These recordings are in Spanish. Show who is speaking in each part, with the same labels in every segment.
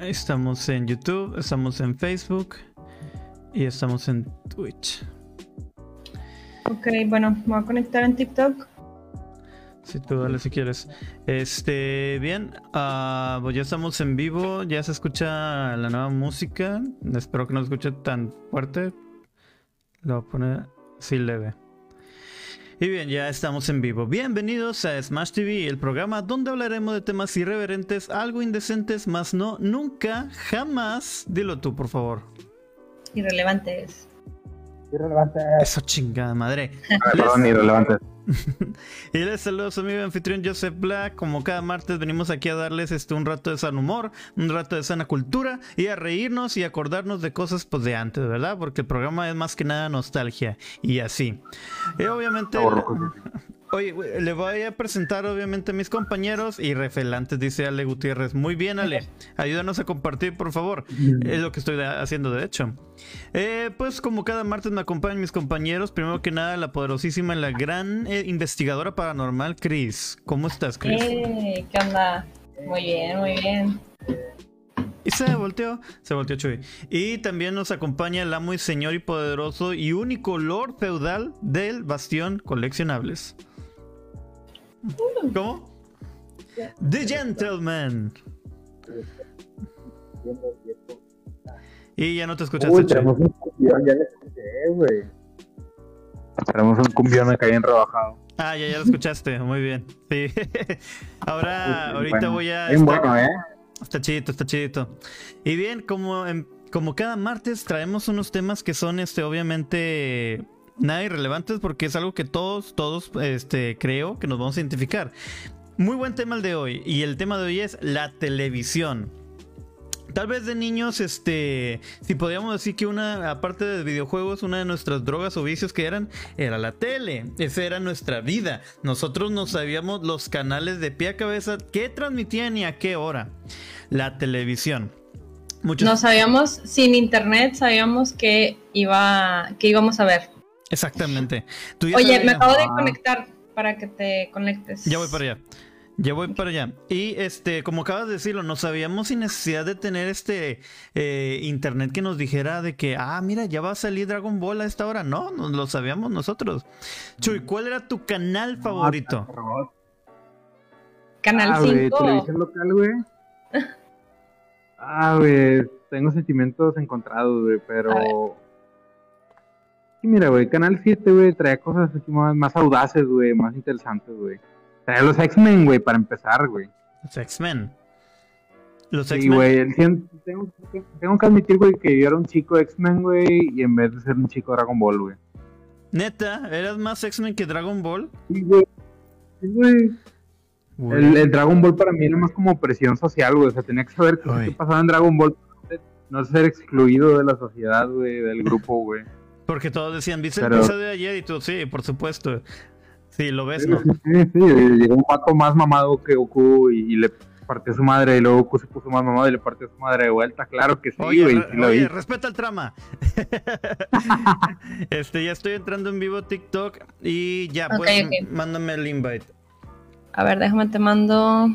Speaker 1: Estamos en YouTube, estamos en Facebook y estamos en Twitch.
Speaker 2: Ok, bueno, me voy a conectar en TikTok.
Speaker 1: Si tú dale si quieres. Este, bien, uh, pues ya estamos en vivo, ya se escucha la nueva música. Espero que no se escuche tan fuerte. Lo voy a poner así leve. Y bien, ya estamos en vivo. Bienvenidos a Smash TV, el programa donde hablaremos de temas irreverentes, algo indecentes, más no, nunca, jamás. Dilo tú, por favor.
Speaker 2: Irrelevantes.
Speaker 3: Irrelevantes.
Speaker 1: Eso chingada madre.
Speaker 3: Ah, perdón, irrelevantes.
Speaker 1: y les saludo a su amigo anfitrión Joseph Black. Como cada martes venimos aquí a darles este, un rato de san humor, un rato de sana cultura y a reírnos y acordarnos de cosas pues de antes, ¿verdad? Porque el programa es más que nada nostalgia y así. Y obviamente... Oye, le voy a presentar obviamente a mis compañeros y refelantes, dice Ale Gutiérrez. Muy bien, Ale. Ayúdanos a compartir, por favor. Es lo que estoy haciendo, de hecho. Eh, pues como cada martes me acompañan mis compañeros. Primero que nada, la poderosísima, la gran investigadora paranormal, Chris. ¿Cómo estás, Chris?
Speaker 2: ¿Qué onda? Muy bien, muy bien.
Speaker 1: Y se volteó, se volteó Chuy. Y también nos acompaña el amo y señor y poderoso y único lord feudal del Bastión Coleccionables. ¿Cómo? The Gentleman. Y ya no te escuchaste,
Speaker 3: Uy, cumbión, ya le escuché, güey. Tenemos un cumbión acá bien rebajado.
Speaker 1: Ah, ya, ya lo escuchaste, muy bien. Sí. Ahora, ahorita voy a.
Speaker 3: Bien bueno, ¿eh?
Speaker 1: Está chidito, está chidito. Y bien, como, como cada martes traemos unos temas que son, este, obviamente nada irrelevantes porque es algo que todos, todos, este, creo que nos vamos a identificar. Muy buen tema el de hoy y el tema de hoy es la televisión. Tal vez de niños, este, si podríamos decir que una, aparte de videojuegos, una de nuestras drogas o vicios que eran, era la tele. Esa era nuestra vida. Nosotros no sabíamos los canales de pie a cabeza, qué transmitían y a qué hora. La televisión.
Speaker 2: Muchos... No sabíamos, sin internet, sabíamos que, iba, que íbamos a ver.
Speaker 1: Exactamente.
Speaker 2: Oye, me acabo de conectar para que te conectes.
Speaker 1: Ya voy para allá. Ya voy para allá. Y este, como acabas de decirlo, no sabíamos sin necesidad de tener este eh, internet que nos dijera de que, ah, mira, ya va a salir Dragon Ball a esta hora. No, no lo sabíamos nosotros. Chuy, ¿cuál era tu canal favorito?
Speaker 2: Canal 5.
Speaker 3: Ah, televisión local, güey. ah, güey, tengo sentimientos encontrados, güey, pero Sí, mira, güey, Canal 7, güey, traía cosas así más, más audaces, güey, más interesantes, güey. Los X-Men, güey, para empezar, güey.
Speaker 1: Los X-Men.
Speaker 3: Los X-Men. Sí, güey, tengo, tengo, que admitir, güey, que yo era un chico X-Men, güey, y en vez de ser un chico Dragon Ball, güey.
Speaker 1: ¿Neta? ¿Eras más X-Men que Dragon Ball?
Speaker 3: Sí, güey. Sí, güey. El, el, Dragon Ball para mí era más como presión social, güey. O sea, tenía que saber qué pasaba en Dragon Ball. No ser excluido de la sociedad, güey, del grupo, güey.
Speaker 1: Porque todos decían, ¿viste el episodio de ayer? Y tú, sí, por supuesto. Sí, lo ves, ¿no?
Speaker 3: Sí, sí, sí. Llegó un pato más mamado que Goku y, le partió su madre y luego Goku se puso más mamado y le partió su madre de vuelta. Claro que sí,
Speaker 1: güey.
Speaker 3: Oye,
Speaker 1: sí oye respeta el trama. este, ya estoy entrando en vivo TikTok y ya, pues, mándame el invite.
Speaker 2: A ver, déjame te mando.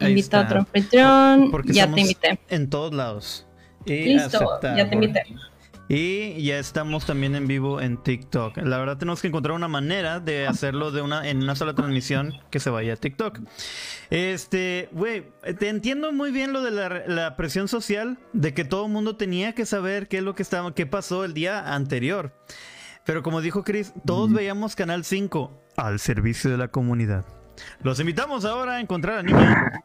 Speaker 2: Invita a otro anfitrión. Ya te invité.
Speaker 1: En todos lados.
Speaker 2: Listo, ya te invité.
Speaker 1: Y ya estamos también en vivo en TikTok. La verdad tenemos que encontrar una manera de hacerlo de una en una sola transmisión que se vaya a TikTok. Este, güey, te entiendo muy bien lo de la, presión social de que todo el mundo tenía que saber qué es lo que estaba, qué pasó el día anterior. Pero como dijo Chris, todos veíamos Canal 5 al servicio de la comunidad. Los invitamos ahora a encontrar a Niña.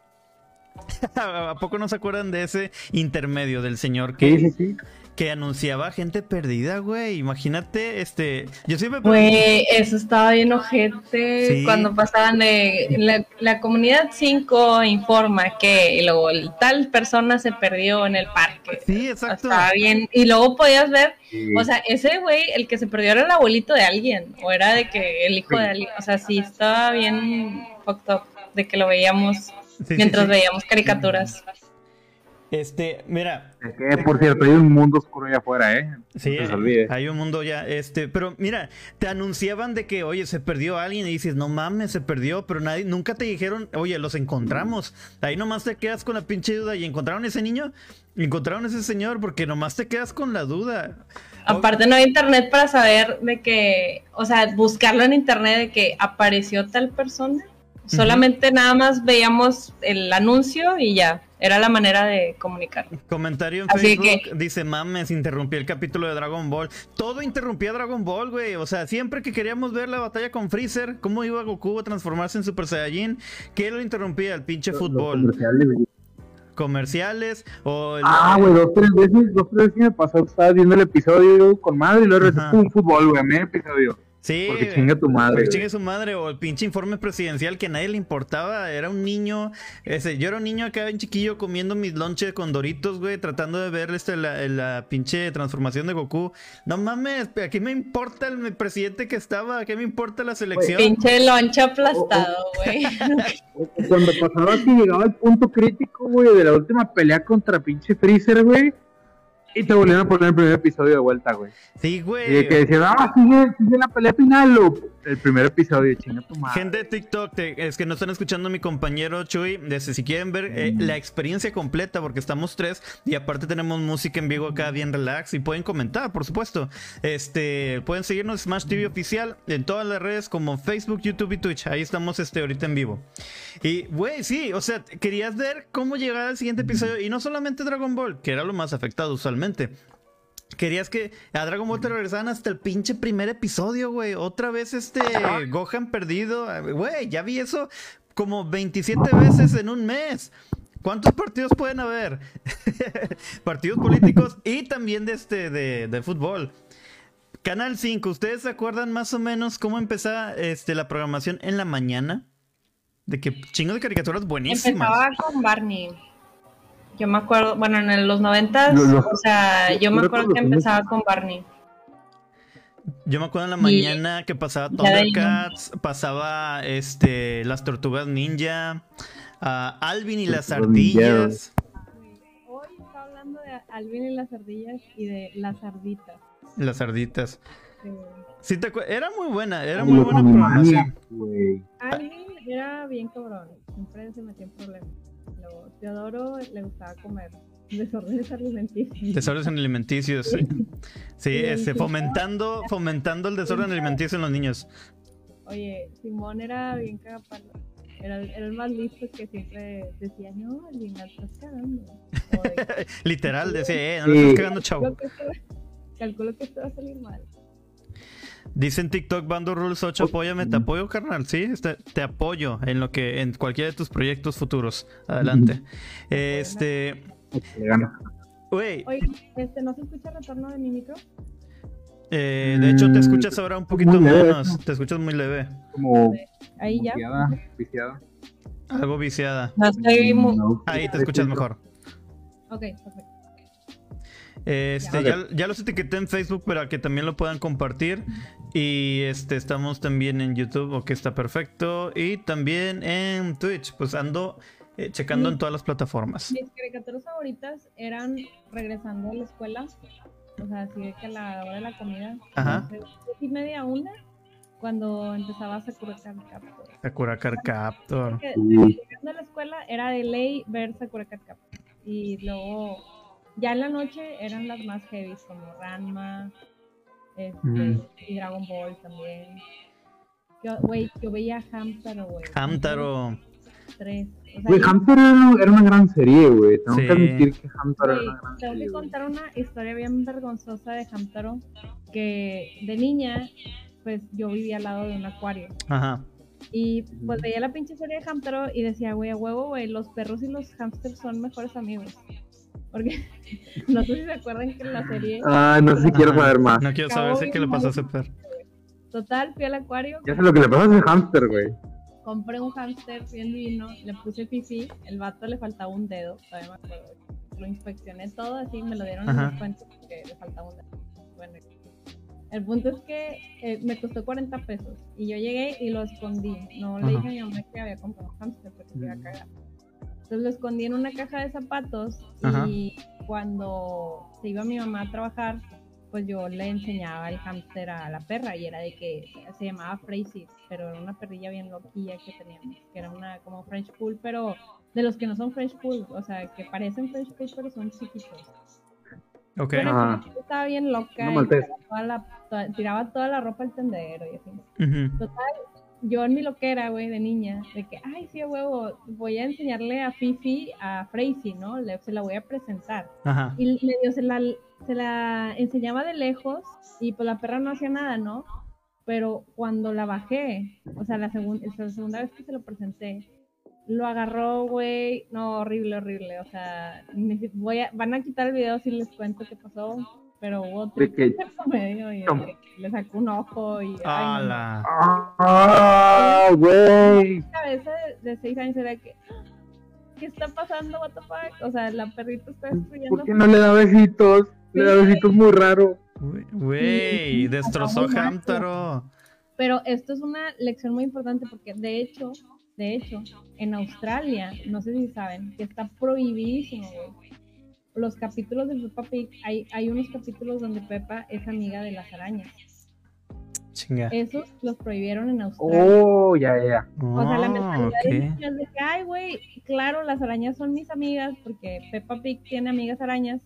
Speaker 1: ¿A poco no se acuerdan de ese intermedio del señor que,
Speaker 3: sí, sí, sí
Speaker 1: que anunciaba gente perdida, güey. Imagínate, este, yo siempre...
Speaker 2: Güey, eso estaba bien ojete cuando pasaban de la, comunidad 5 informa que y luego tal persona se perdió en el parque.
Speaker 1: Sí, exacto.
Speaker 2: Estaba bien, y luego podías ver, o sea, ese güey, el que se perdió era el abuelito de alguien, o era de que el hijo de alguien, o sea, sí, estaba bien fucked up de que lo veíamos mientras veíamos caricaturas.
Speaker 1: Este, mira.
Speaker 3: que, por cierto, hay un mundo oscuro allá afuera, ¿eh?
Speaker 1: Sí, hay un mundo ya, este, pero mira, te anunciaban de que, oye, se perdió alguien y dices, no mames, se perdió, pero nadie, nunca te dijeron, oye, los encontramos. Ahí nomás te quedas con la pinche duda y encontraron ese niño, encontraron ese señor, porque nomás te quedas con la duda.
Speaker 2: Aparte no hay internet para saber de que, o sea, buscarlo en internet de que apareció tal persona. Solamente nada más veíamos el anuncio y ya. Era la manera de comunicar.
Speaker 1: Comentario en Facebook dice, mames, interrumpí el capítulo de Dragon Ball. Todo interrumpía Dragon Ball, güey. O sea, siempre que queríamos ver la batalla con Freezer, cómo iba Goku a transformarse en Super Saiyajin, ¿qué lo interrumpía? El pinche fútbol. comerciales, o
Speaker 3: Ah, güey, dos, tres veces, dos, tres veces me pasó, estaba viendo el episodio con madre y luego un fútbol, güey, me episodio.
Speaker 1: Sí.
Speaker 3: Porque chinga tu madre.
Speaker 1: Porque su madre. O el pinche informe presidencial que a nadie le importaba. Era un niño. Ese, yo era un niño acá, un chiquillo, comiendo mis lonches con doritos, güey. Tratando de ver este, la, pinche transformación de Goku. No mames, ¿a qué me importa el presidente que estaba? ¿A qué me importa la selección?
Speaker 2: pinche lonche aplastado, güey.
Speaker 3: Cuando pasaba así, llegaba el punto crítico, güey, de la última pelea contra pinche Freezer, güey y te volvieron a poner el primer episodio de vuelta, güey.
Speaker 1: Sí, güey.
Speaker 3: Y que decían, ah, sigue, sigue la pelea final, o el primer episodio, chinga tu madre.
Speaker 1: Gente de TikTok, es que no están escuchando a mi compañero Chuy. Desde, si quieren ver eh, la experiencia completa, porque estamos tres y aparte tenemos música en vivo acá bien relax y pueden comentar, por supuesto. Este, pueden seguirnos Smash TV oficial en todas las redes como Facebook, YouTube y Twitch. Ahí estamos este ahorita en vivo. Y, güey, sí, o sea, querías ver cómo llegar al siguiente episodio y no solamente Dragon Ball, que era lo más afectado usualmente. Querías que a Dragon Ball te regresaran hasta el pinche primer episodio, güey. Otra vez este Gohan perdido. Güey, ya vi eso como 27 veces en un mes. ¿Cuántos partidos pueden haber? partidos políticos y también de este de, de, fútbol. Canal 5, ¿ustedes se acuerdan más o menos cómo empezaba este, la programación en la mañana? De que chingo de caricaturas buenísimas.
Speaker 2: Empezaba con Barney. Yo me acuerdo, bueno, en los noventas, o sea, yo me acuerdo que empezaba con Barney.
Speaker 1: Yo me acuerdo en la mañana que pasaba Thundercats, pasaba este las tortugas ninja, Alvin y las ardillas.
Speaker 2: Hoy está hablando de Alvin y las ardillas y de las arditas.
Speaker 1: Las arditas. Sí. te era muy buena, era muy buena programación.
Speaker 2: Alvin era bien cabrón, siempre se metía en problemas. Teodoro le gustaba comer desórdenes alimenticios.
Speaker 1: Desórdenes alimenticios, sí. Sí, este, fomentando, fomentando el desorden alimenticio en los niños.
Speaker 2: Oye, Simón era bien capaz. Era, era, el más listo que siempre decía, no, Lina, estás cagando.
Speaker 1: Literal, decía, eh, no le estás cagando, chavo.
Speaker 2: Calculo que esto va a salir mal.
Speaker 1: Dicen TikTok Bando Rules 8, apóyame, te apoyo, carnal, sí, este, te apoyo en lo que, en cualquiera de tus proyectos futuros. Adelante. Este.
Speaker 2: Oye, este, ¿no se escucha el retorno de mi micro?
Speaker 1: Eh, de hecho, te escuchas ahora un poquito menos. Te escuchas muy leve.
Speaker 3: Como.
Speaker 2: Ahí ya.
Speaker 3: Viciada.
Speaker 1: Algo viciada. Ahí te escuchas mejor.
Speaker 2: Ok, perfecto.
Speaker 1: Este, ya, los etiqueté en Facebook para que también lo puedan compartir. Y este, estamos también en YouTube, ok, está perfecto. Y también en Twitch, pues ando eh, checando en todas las plataformas.
Speaker 2: Mis caricaturas favoritas eran regresando a la escuela. O sea, así que a la hora de la comida. Ajá. y media una, cuando empezaba Sakura Card Captor.
Speaker 1: Sakura Card Captor.
Speaker 2: Regresando a la escuela era de ley ver Sakura Card Captor. Y luego ya en la noche eran las más heavy, como Ranma este, y Dragon Ball también. Yo, güey, yo veía Hamtaro, güey.
Speaker 1: Hamtaro.
Speaker 2: Tres.
Speaker 3: güey, Hamtaro era, una gran serie, güey. Tengo que admitir que Hamtaro era una gran
Speaker 2: tengo serie. Tengo que contar una historia bien vergonzosa de Hamtaro. Que de niña, pues yo vivía al lado de un acuario.
Speaker 1: Ajá.
Speaker 2: Y pues veía la pinche serie de Hamtaro y decía, güey, a huevo, güey, los perros y los hamsters son mejores amigos. Porque no sé si se acuerdan que en la serie.
Speaker 3: Ah, no sé si quiero saber más.
Speaker 1: No quiero saber si qué le pasó a ese perro.
Speaker 2: Total, fui al acuario.
Speaker 3: Ya sé lo que le pasó a ese hámster, güey.
Speaker 2: Compré un hámster bien divino, le puse pipí, el vato le faltaba un dedo, todavía me acuerdo. Lo inspeccioné todo así, me lo dieron en descuento porque le faltaba un dedo. Bueno, el punto es que eh, me costó 40 pesos y yo llegué y lo escondí. No le dije a mi mamá que había comprado un hámster porque se iba a cagar. Entonces lo escondí en una caja de zapatos
Speaker 1: Ajá.
Speaker 2: y cuando se iba mi mamá a trabajar, pues yo le enseñaba el hámster a la perra y era de que se llamaba Frazee, pero era una perrilla bien loquilla que teníamos, que era una como French Pool, pero de los que no son French Pool, o sea, que parecen French Pool pero son chiquitos.
Speaker 1: Ok.
Speaker 2: Pero
Speaker 3: Ajá.
Speaker 2: estaba bien loca y tiraba toda, la, toda- tiraba toda la ropa al tendedero y así. Total, yo en mi loquera, güey, de niña, de que, ay, sí, huevo, voy a enseñarle a Fifi, a Frazee, ¿no? Le- se la voy a presentar.
Speaker 1: Ajá.
Speaker 2: Y medio se la, se la enseñaba de lejos y pues la perra no hacía nada, ¿no? Pero cuando la bajé, o sea, la, segun- esa segunda vez que se lo presenté, lo agarró, güey, no, horrible, horrible, o sea, voy a, van a quitar el video si les cuento qué pasó, pero hubo
Speaker 3: De que-
Speaker 2: medio y le sacó un ojo y...
Speaker 1: ¡Hala!
Speaker 3: ¡Ah, güey!
Speaker 2: cabeza de, de seis años era que ¿qué está pasando, what the fuck? O sea, la perrita está destruyendo
Speaker 3: ¿Por qué no le da besitos? Le da besitos muy raro.
Speaker 1: Güey, destrozó. Hamtaro.
Speaker 2: Pero esto es una lección muy importante porque de hecho, de hecho, en Australia, no sé si saben, que está prohibidísimo, güey. Los capítulos de Peppa Pig, hay, hay unos capítulos donde Peppa es amiga de las arañas.
Speaker 1: Chinga.
Speaker 2: Esos los prohibieron en Australia.
Speaker 3: Oh, ya, ya.
Speaker 2: O sea, la
Speaker 1: Oh,
Speaker 2: mentalidad niños de que, ay, güey, claro, las arañas son mis amigas, porque Peppa Pig tiene amigas arañas,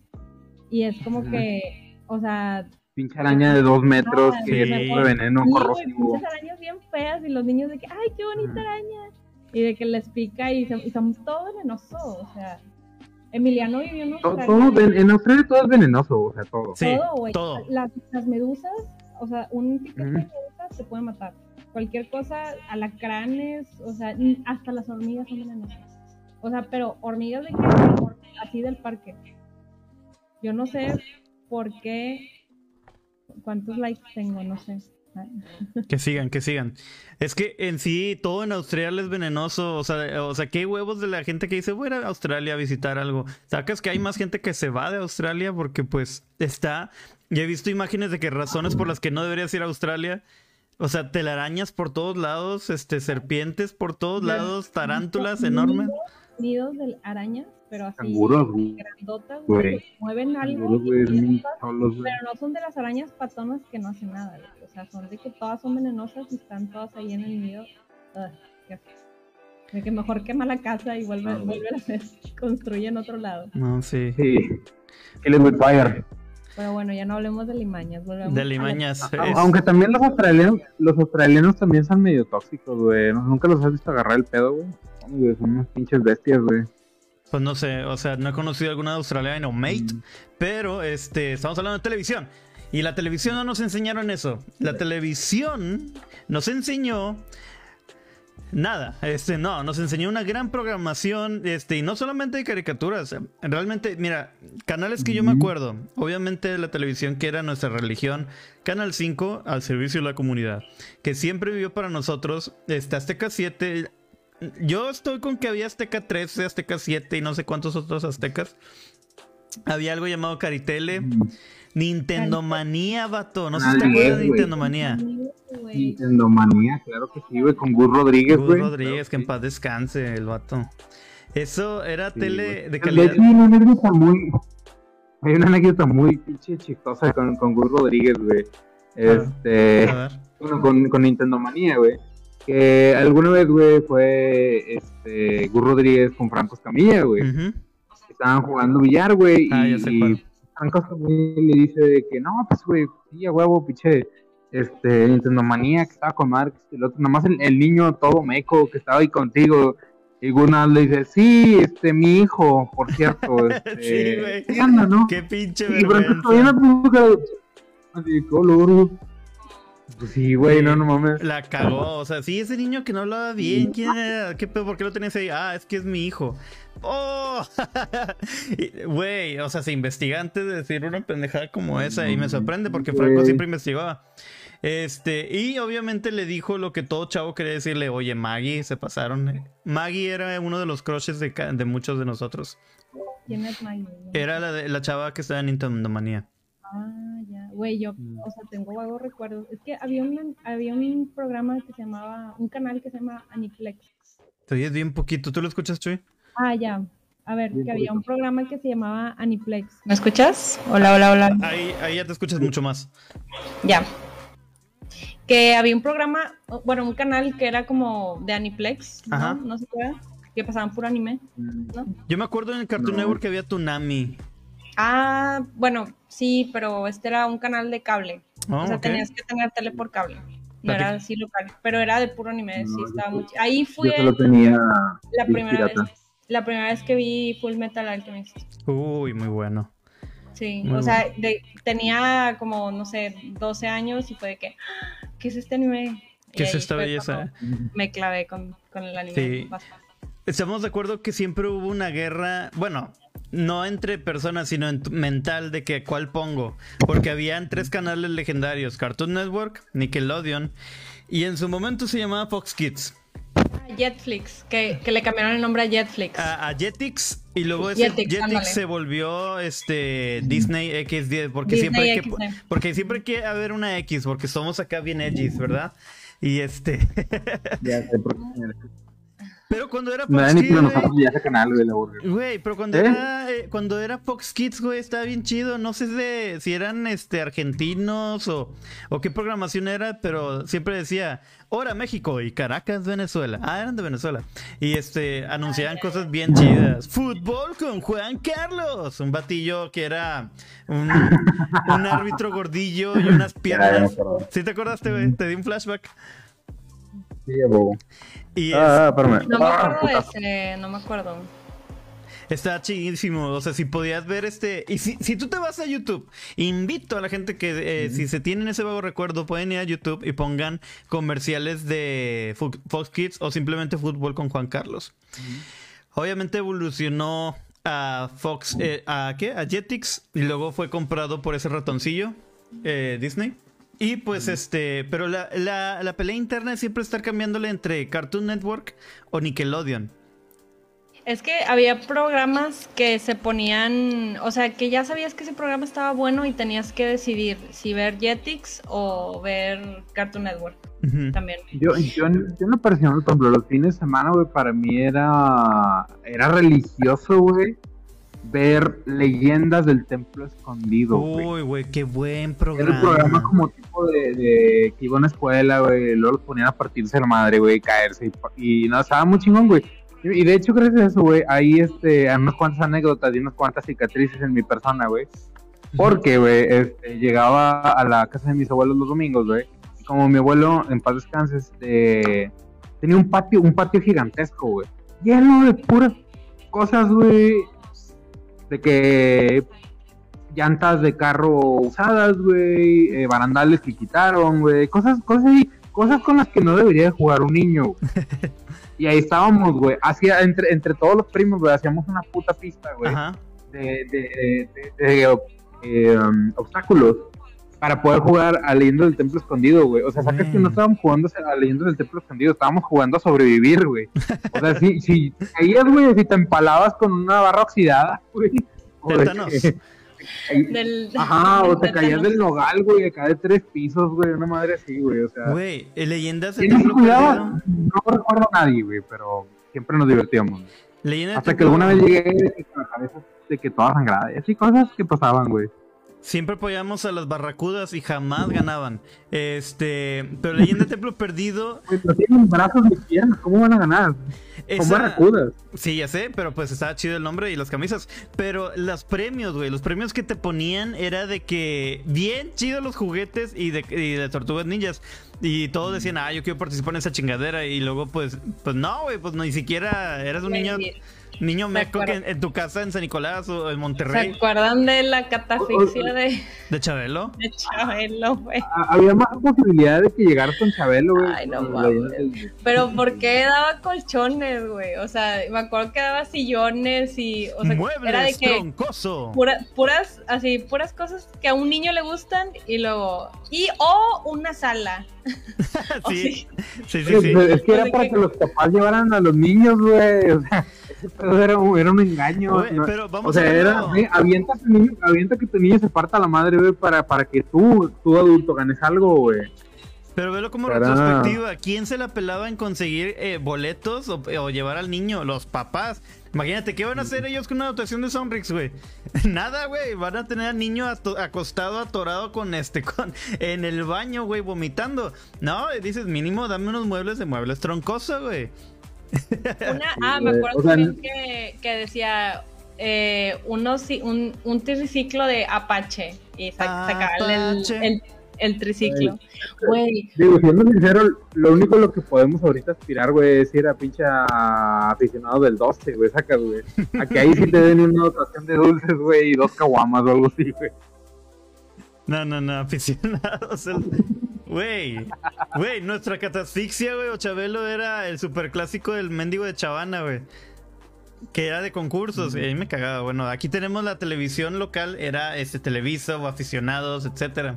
Speaker 2: y es como que, o sea,
Speaker 3: Pinche araña de dos metros
Speaker 2: Ah,
Speaker 3: que
Speaker 1: sí.
Speaker 3: es de veneno
Speaker 2: sí,
Speaker 3: corrosivo.
Speaker 2: muchas arañas bien feas, y los niños de que, ay, qué bonita araña, y de que les pica, y, son- y son todo venenoso, o sea, Emiliano vivió en Australia,
Speaker 3: todo en Australia todo es venenoso, o sea, todo.
Speaker 1: Sí,
Speaker 2: todo, güey,
Speaker 1: todo.
Speaker 2: Las, las medusas, o sea, un piquete de medusas te puede matar, cualquier cosa, alacranes, o sea, hasta las hormigas son venenosas. O sea, pero hormigas de que así del parque. Yo no sé por qué, cuántos likes tengo, no sé.
Speaker 1: Que sigan, que sigan. Es que en sí todo en Australia es venenoso. O sea, o sea, qué huevos de la gente que dice voy a ir a Australia a visitar algo. Sacas que hay más gente que se va de Australia porque pues está. Y he visto imágenes de que razones por las que no deberías ir a Australia. O sea, telarañas por todos lados, este, serpientes por todos lados, tarántulas enormes.
Speaker 2: Nidos de arañas, pero así
Speaker 3: Canguros,
Speaker 2: grandotas,
Speaker 3: Güey.
Speaker 2: mueven algo.
Speaker 3: Canguros, güey, solos.
Speaker 2: Pero no son de las arañas patonas que no hacen nada, güey. O sea, son de que todas son venenosas y están todas ahí en el nido. Ugh, qué asco. De que mejor quema la casa y vuelve,
Speaker 3: Ah,
Speaker 2: vuelve a hacer, construye en otro lado.
Speaker 1: No, sí.
Speaker 3: Sí. Kill it with fire.
Speaker 2: Pero bueno, ya no hablemos de limañas. volvemos
Speaker 1: De
Speaker 2: a la-
Speaker 1: limañas.
Speaker 3: A-
Speaker 1: es-
Speaker 3: Aunque también los australianos, los australianos también son medio tóxicos, güey. ¿No- Nunca los has visto agarrar el pedo, güey, son unas pinches bestias, güey.
Speaker 1: Pues no sé, o sea, no he conocido alguna de australiana o mate,
Speaker 3: Mm.
Speaker 1: pero este, estamos hablando de televisión. Y la televisión no nos enseñaron eso. La televisión nos enseñó nada. Este, no, nos enseñó una gran programación, este, y no solamente de caricaturas. Realmente, mira, canales que yo me acuerdo. Obviamente la televisión que era nuestra religión, Canal 5 al servicio de la comunidad, que siempre vivió para nosotros, este, Azteca 7. Yo estoy con que había Azteca 13, Azteca 7 y no sé cuántos otros aztecas. Había algo llamado Caritele. Nintendo Manía, vato. No sé si te acuerdas de. Nintendo Manía.
Speaker 3: Nintendo Manía, claro que sí, güey, con Gus Rodríguez,
Speaker 1: Gus
Speaker 3: güey.
Speaker 1: Rodríguez, que en paz descanse el vato. Eso era
Speaker 3: Sí,
Speaker 1: tele
Speaker 3: güey.
Speaker 1: de calidad.
Speaker 3: hay una anécdota muy. Hay una anécdota muy pinche chistosa con, con Gus Rodríguez, güey. Este.
Speaker 1: A ver.
Speaker 3: Bueno, con, con Nintendo Manía, güey. Que alguna vez, güey, fue este Gus Rodríguez con Franco Escamilla, güey. Estaban jugando billar, güey.
Speaker 1: Ah,
Speaker 3: y,
Speaker 1: ya sé cuál.
Speaker 3: Franco Escamilla le dice de que no, pues, güey, sí, a huevo, pinche. Este, Nintendo Manía, que estaba con Mark, el otro, nomás el, el niño todo meco que estaba ahí contigo. Y Gunnar le dice, sí, este, mi hijo, por cierto. Este,
Speaker 1: Sí, güey.
Speaker 3: ¿Qué anda, no?
Speaker 1: Qué pinche
Speaker 3: Y Franco
Speaker 1: vergüenza.
Speaker 3: no cara de- Así, color. Pues sí, güey, no, no mames.
Speaker 1: La cagó, o sea, sí, ese niño que no hablaba bien, ¿quién era? ¿Qué pedo? ¿Por qué lo tenías ahí? Ah, es que es mi hijo. ¡Oh! Güey, o sea, se investiga antes de decir una pendejada como esa y me sorprende porque Franco siempre investigaba. Este, y obviamente le dijo lo que todo chavo quería decirle, oye, Maggie, se pasaron. Maggie era uno de los crushes de, de muchos de nosotros.
Speaker 2: ¿Quién es Maggie?
Speaker 1: Era la, de- la chava que estaba en Nintendo Manía.
Speaker 2: Ah. Güey, yo,
Speaker 3: Mm.
Speaker 2: o sea, tengo vagos recuerdos. Es que había, una, había un programa que se llamaba, un canal que se llama Aniplex.
Speaker 1: Te oyes bien poquito, ¿tú lo escuchas, Chuy?
Speaker 2: Ah, ya. A ver, que había un programa que se llamaba Aniplex. ¿Me escuchas? Hola, hola, hola.
Speaker 1: Ahí, ahí ya te escuchas mucho más.
Speaker 2: Ya. Que había un programa, bueno, un canal que era como de Aniplex, ¿no?
Speaker 1: Ajá.
Speaker 2: No sé qué que pasaban puro anime, ¿no?
Speaker 1: Yo me acuerdo en el Cartoon
Speaker 3: No.
Speaker 1: Network que había Tunami.
Speaker 2: Ah, bueno, sí, pero este era un canal de cable.
Speaker 1: Oh,
Speaker 2: o sea,
Speaker 1: ok.
Speaker 2: tenías que tener tele por cable. No era así local, pero era de puro anime, sí, estaba
Speaker 3: yo-
Speaker 2: Ahí
Speaker 3: Yo
Speaker 2: fue
Speaker 3: solo tenía
Speaker 2: la primera vez,
Speaker 3: Pirata.
Speaker 2: la primera vez que vi Full Metal Alchemist.
Speaker 1: Uy, muy bueno.
Speaker 2: Sí,
Speaker 1: Muy
Speaker 2: o sea, de- tenía como, no sé, 12 años y fue de que, "Ah, ¿qué es este anime? Y
Speaker 1: ¿Qué es esta belleza?
Speaker 2: Me clavé con, con el anime.
Speaker 1: Sí. Estamos de acuerdo que siempre hubo una guerra, bueno, no entre personas, sino en mental de que cuál pongo. Porque habían tres canales legendarios, Cartoon Network, Nickelodeon, y en su momento se llamaba Fox Kids.
Speaker 2: Ah, Jetflix, que, que le cambiaron el nombre a Jetflix.
Speaker 1: A, a Jetix, y luego ese
Speaker 2: Jetix,
Speaker 1: se volvió este Disney XD, porque
Speaker 2: Disney
Speaker 1: siempre hay que,
Speaker 2: XD.
Speaker 1: porque siempre hay que haber una X, porque somos acá bien edgys, ¿verdad? Y este,
Speaker 3: Ya sé por qué.
Speaker 1: pero cuando era
Speaker 3: No
Speaker 1: Fox
Speaker 3: ni
Speaker 1: Kids, güey,
Speaker 3: ya ese canal, güey.
Speaker 1: Güey, pero cuando
Speaker 3: ¿Eh?
Speaker 1: era eh, cuando era Fox Kids, güey, estaba bien chido. No sé de, si eran este argentinos o, o qué programación era, pero siempre decía Hora México y Caracas, Venezuela. Ah, eran de Venezuela. Y este anunciaban cosas bien chidas. Fútbol con Juan Carlos, un batillo que era un, un árbitro gordillo y unas piernas. ¿Sí te acordaste, güey? Te di un flashback.
Speaker 3: Sí, a bobo.
Speaker 1: Y
Speaker 3: Ah, espérame.
Speaker 2: no me
Speaker 3: Ah,
Speaker 2: acuerdo de ese, no me acuerdo.
Speaker 1: Está chidísimo. O sea, si podías ver este. Y si, si tú te vas a YouTube, invito a la gente que, eh, si se tienen ese vago recuerdo, pueden ir a YouTube y pongan comerciales de Fox Kids o simplemente fútbol con Juan Carlos. Obviamente evolucionó a Fox. eh, ¿A qué? A Jetix. Y luego fue comprado por ese ratoncillo, eh, Disney. Y pues este. Pero la, la, la pelea interna es siempre estar cambiándole entre Cartoon Network o Nickelodeon.
Speaker 2: Es que había programas que se ponían, o sea, que ya sabías que ese programa estaba bueno y tenías que decidir si ver Jetix o ver Cartoon Network también.
Speaker 3: Yo, yo, yo lo personal, por ejemplo, los fines de semana, güey, para mí era, era religioso, güey, ver leyendas del templo escondido.
Speaker 1: Uy, güey, qué buen
Speaker 3: Era
Speaker 1: programa.
Speaker 3: el programa como tipo de, de que iba a una escuela, güey, luego los ponían a partirse la madre, güey, caerse, y, y no, estaba muy chingón, güey. Y, de hecho, gracias a eso, güey, hay este, hay unas cuantas anécdotas y unas cuantas cicatrices en mi persona, güey. Porque, güey, este, llegaba a la casa de mis abuelos los domingos, güey. y Como mi abuelo, en paz descanse, este, tenía un patio, un patio gigantesco, güey. Lleno de puras cosas, güey. De que llantas de carro usadas, güey. eh, barandales que quitaron, güey. Cosas, cosas cosas con las que no debería de jugar un niño. y ahí estábamos, güey. Hacía, entre, entre todos los primos, güey, hacíamos una puta pista, güey de, de- de, eh, um, obstáculos para poder jugar a Leyendas del Templo Escondido, güey. O sea, sacas que
Speaker 1: Mm.
Speaker 3: no estábamos jugando a Leyendas del Templo Escondido, estábamos jugando a sobrevivir, güey. O sea, si, si caías, güey, si te empalabas con una barra oxidada, güey. de que-
Speaker 2: Del,
Speaker 3: Ajá, o te caías del nogal, güey, acá de tres pisos, güey, una madre así, güey. O sea,
Speaker 1: Güey, eh, leyendas del
Speaker 3: ¿quién nos
Speaker 1: Templo
Speaker 3: cuidaba?
Speaker 1: Perdido.
Speaker 3: No recuerdo a nadie, güey, pero siempre nos divertíamos.
Speaker 1: Leyendas
Speaker 3: Hasta que
Speaker 1: Templo-
Speaker 3: alguna vez llegué con la cabeza de que toda sangrada. Y así cosas que pasaban, güey.
Speaker 1: Siempre apoyamos a las barracudas y jamás ganaban. Este, pero Leyenda Templo Perdido.
Speaker 3: Pero tienen brazos y piernas, ¿cómo van a ganar? Son
Speaker 1: esa-
Speaker 3: barracudas.
Speaker 1: Sí, ya sé, pero pues estaba chido el nombre y las camisas. Pero los premios, güey, los premios que te ponían era de que bien chidos los juguetes y de, y de tortugas ninjas. Y todos decían, ah, yo quiero participar en esa chingadera. Y luego, pues, pues no, güey, pues ni siquiera eras un niño, niño meco que en, en tu casa en San Nicolás o en
Speaker 2: ¿Se
Speaker 1: Monterrey
Speaker 2: acuerdan de la catafixia de,
Speaker 1: de Chabelo.
Speaker 2: de Chabelo, güey?
Speaker 3: A- Había más posibilidad de que llegaras con Chabelo, güey.
Speaker 2: Ay, no mames.
Speaker 3: el-
Speaker 2: Pero ¿por qué daba colchones, güey? O sea, me acuerdo que daba sillones y, o sea, era de
Speaker 1: Muebles
Speaker 2: que
Speaker 1: troncoso.
Speaker 2: pura- puras, así, puras cosas que a un niño le gustan y luego, y o una sala.
Speaker 1: Sí, sí, sí.
Speaker 3: Es que era para
Speaker 2: que-
Speaker 3: que los papás llevaran a los niños, güey. O sea, era, un- era un engaño. ¿no?
Speaker 1: pero
Speaker 3: O
Speaker 1: vamos a
Speaker 3: sea, era, güey, avienta, a tu niño, avienta que tu niño se parta la madre, güey, para, para que tú, tú adulto, ganes algo, güey.
Speaker 1: Pero velo como
Speaker 3: Para-
Speaker 1: retrospectiva. ¿Quién se la pelaba en conseguir eh, boletos o, o llevar al niño? Los papás. Imagínate, ¿qué van a hacer ellos con una dotación de Sonrix, güey? Nada, güey. Van a tener al niño acostado, atorado con este, con en el baño, güey, vomitando. No, dices, mínimo, dame unos muebles de muebles troncoso, güey.
Speaker 2: Una, ah, me acuerdo también que, que decía eh, unos, un, un triciclo de Apache y sacaba el, el, triciclo. Güey.
Speaker 3: Digo, siendo sincero, lo único lo que podemos ahorita aspirar, güey, es ir a pinche aficionado del 12, güey, sacas, güey. A que ahí sí te den una dotación de dulces, güey, y dos caguamas o algo así, güey.
Speaker 1: No, no, no, aficionados. Güey, güey, nuestra catasfixia, güey, o Chabelo era el superclásico del mendigo de Chavana, güey que era de concursos, y ahí me cagaba. Bueno, aquí tenemos la televisión local, era este Televisa o aficionados, etcétera.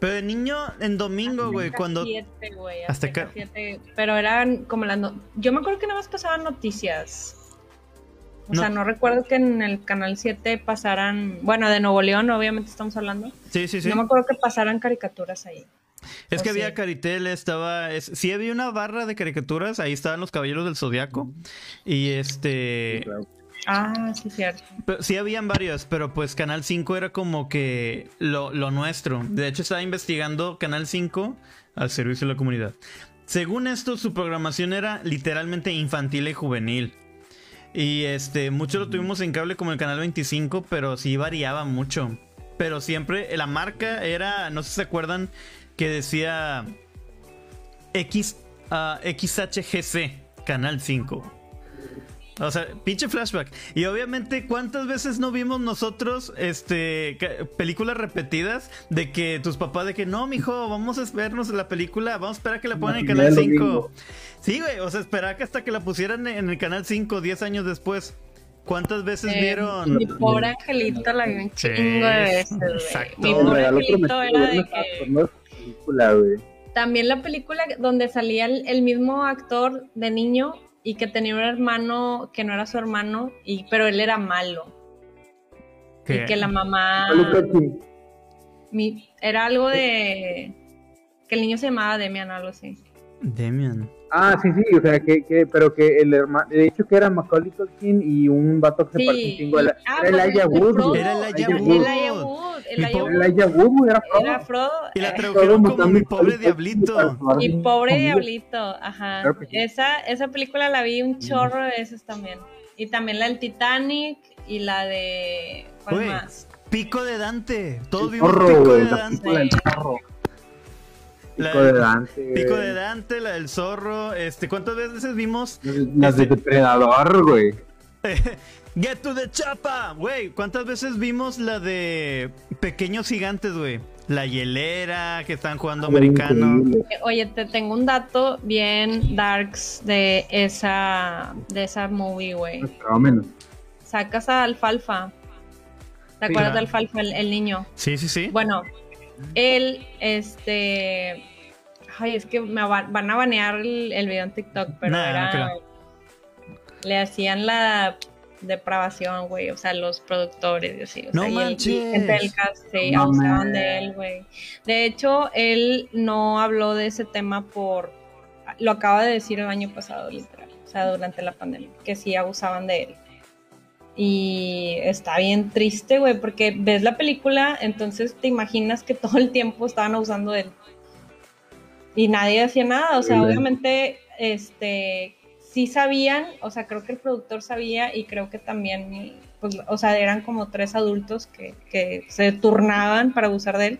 Speaker 1: Pero de niño, en domingo, güey, cuando.
Speaker 2: hasta acá. Pero eran como las. Yo me acuerdo que nada más pasaban noticias. O sea, no recuerdo que en el canal 7 pasaran. Bueno, de Nuevo León, obviamente estamos hablando.
Speaker 1: Sí, sí, sí.
Speaker 2: No me acuerdo que pasaran caricaturas ahí.
Speaker 1: Es que había Caritel, estaba. sí, había una barra de caricaturas, ahí estaban los caballeros del zodiaco. Y este.
Speaker 2: Ah, sí, cierto.
Speaker 1: sí, habían varios, pero pues Canal 5 era como que lo, lo nuestro. De hecho, estaba investigando Canal 5 al servicio de la comunidad. Según esto, su programación era literalmente infantil y juvenil. Y este, mucho lo tuvimos en cable como el canal 25, pero sí variaba mucho. Pero siempre la marca era, no sé si se acuerdan, que decía X, uh, XHGC, Canal 5. O sea, pinche flashback. Y obviamente, ¿cuántas veces no vimos nosotros este películas repetidas de que tus papás de que no, mijo, vamos a vernos la película, vamos a esperar que la pongan en Canal 5. Sí, güey, o sea, esperar que hasta que la pusieran en el Canal 5 10 años después. ¿Cuántas veces eh, vieron?
Speaker 2: Mi pobre angelito la vi un chingo de veces, Exacto. Mi pobre angelito era de que también la película donde salía el, mismo actor de niño y que tenía un hermano que no era su hermano, y, pero él era malo. Y que la mamá... era algo de... Que el niño se llamaba Demian o algo así.
Speaker 1: Demian.
Speaker 3: Ah, sí, sí, o sea, que, que pero que el hermano, de hecho que era Macaulay Culkin y un vato que se parecía un chingo. Era, ah, el Aya Wood.
Speaker 1: Era el Aya
Speaker 2: Wood. El Aya Wood.
Speaker 3: El Aya Wood era Frodo.
Speaker 2: Era Frodo.
Speaker 1: Y la tradujeron como mi pobre diablito.
Speaker 2: Mi pobre diablito, ajá. Esa, esa película la vi un chorro de veces también. Y también la del Titanic y la de... ¿Cuál más?
Speaker 1: Pico de Dante. Todos vimos Pico de Dante.
Speaker 3: Pico de Dante.
Speaker 1: Pico de Dante, la del zorro. Este, ¿cuántas veces vimos?
Speaker 3: Las de Depredador, güey.
Speaker 1: Get to the chapa, güey. ¿Cuántas veces vimos la de Pequeños Gigantes, güey? La hielera que están jugando americano.
Speaker 2: Oye, te tengo un dato bien darks de esa de esa movie, güey. Sacas a Alfalfa. ¿Te acuerdas de Alfalfa, el niño?
Speaker 1: Sí, sí, sí.
Speaker 2: Bueno, él, este. Ay, es que me van a banear el, video en TikTok, pero era. Le hacían la depravación, güey. O sea, los productores y así. O
Speaker 1: no
Speaker 2: sea,
Speaker 1: manches. Y
Speaker 2: el, gente del cast se abusaban de él, güey. De hecho, él no habló de ese tema por. Lo acaba de decir el año pasado, literal. O sea, durante la pandemia. Que sí abusaban de él. Y está bien triste, güey, porque ves la película, entonces te imaginas que todo el tiempo estaban usando de él. Y nadie hacía nada, o sea, obviamente, este, sí sabían, o sea, creo que el productor sabía y creo que también, pues, o sea, eran como tres adultos que, que se turnaban para abusar de él.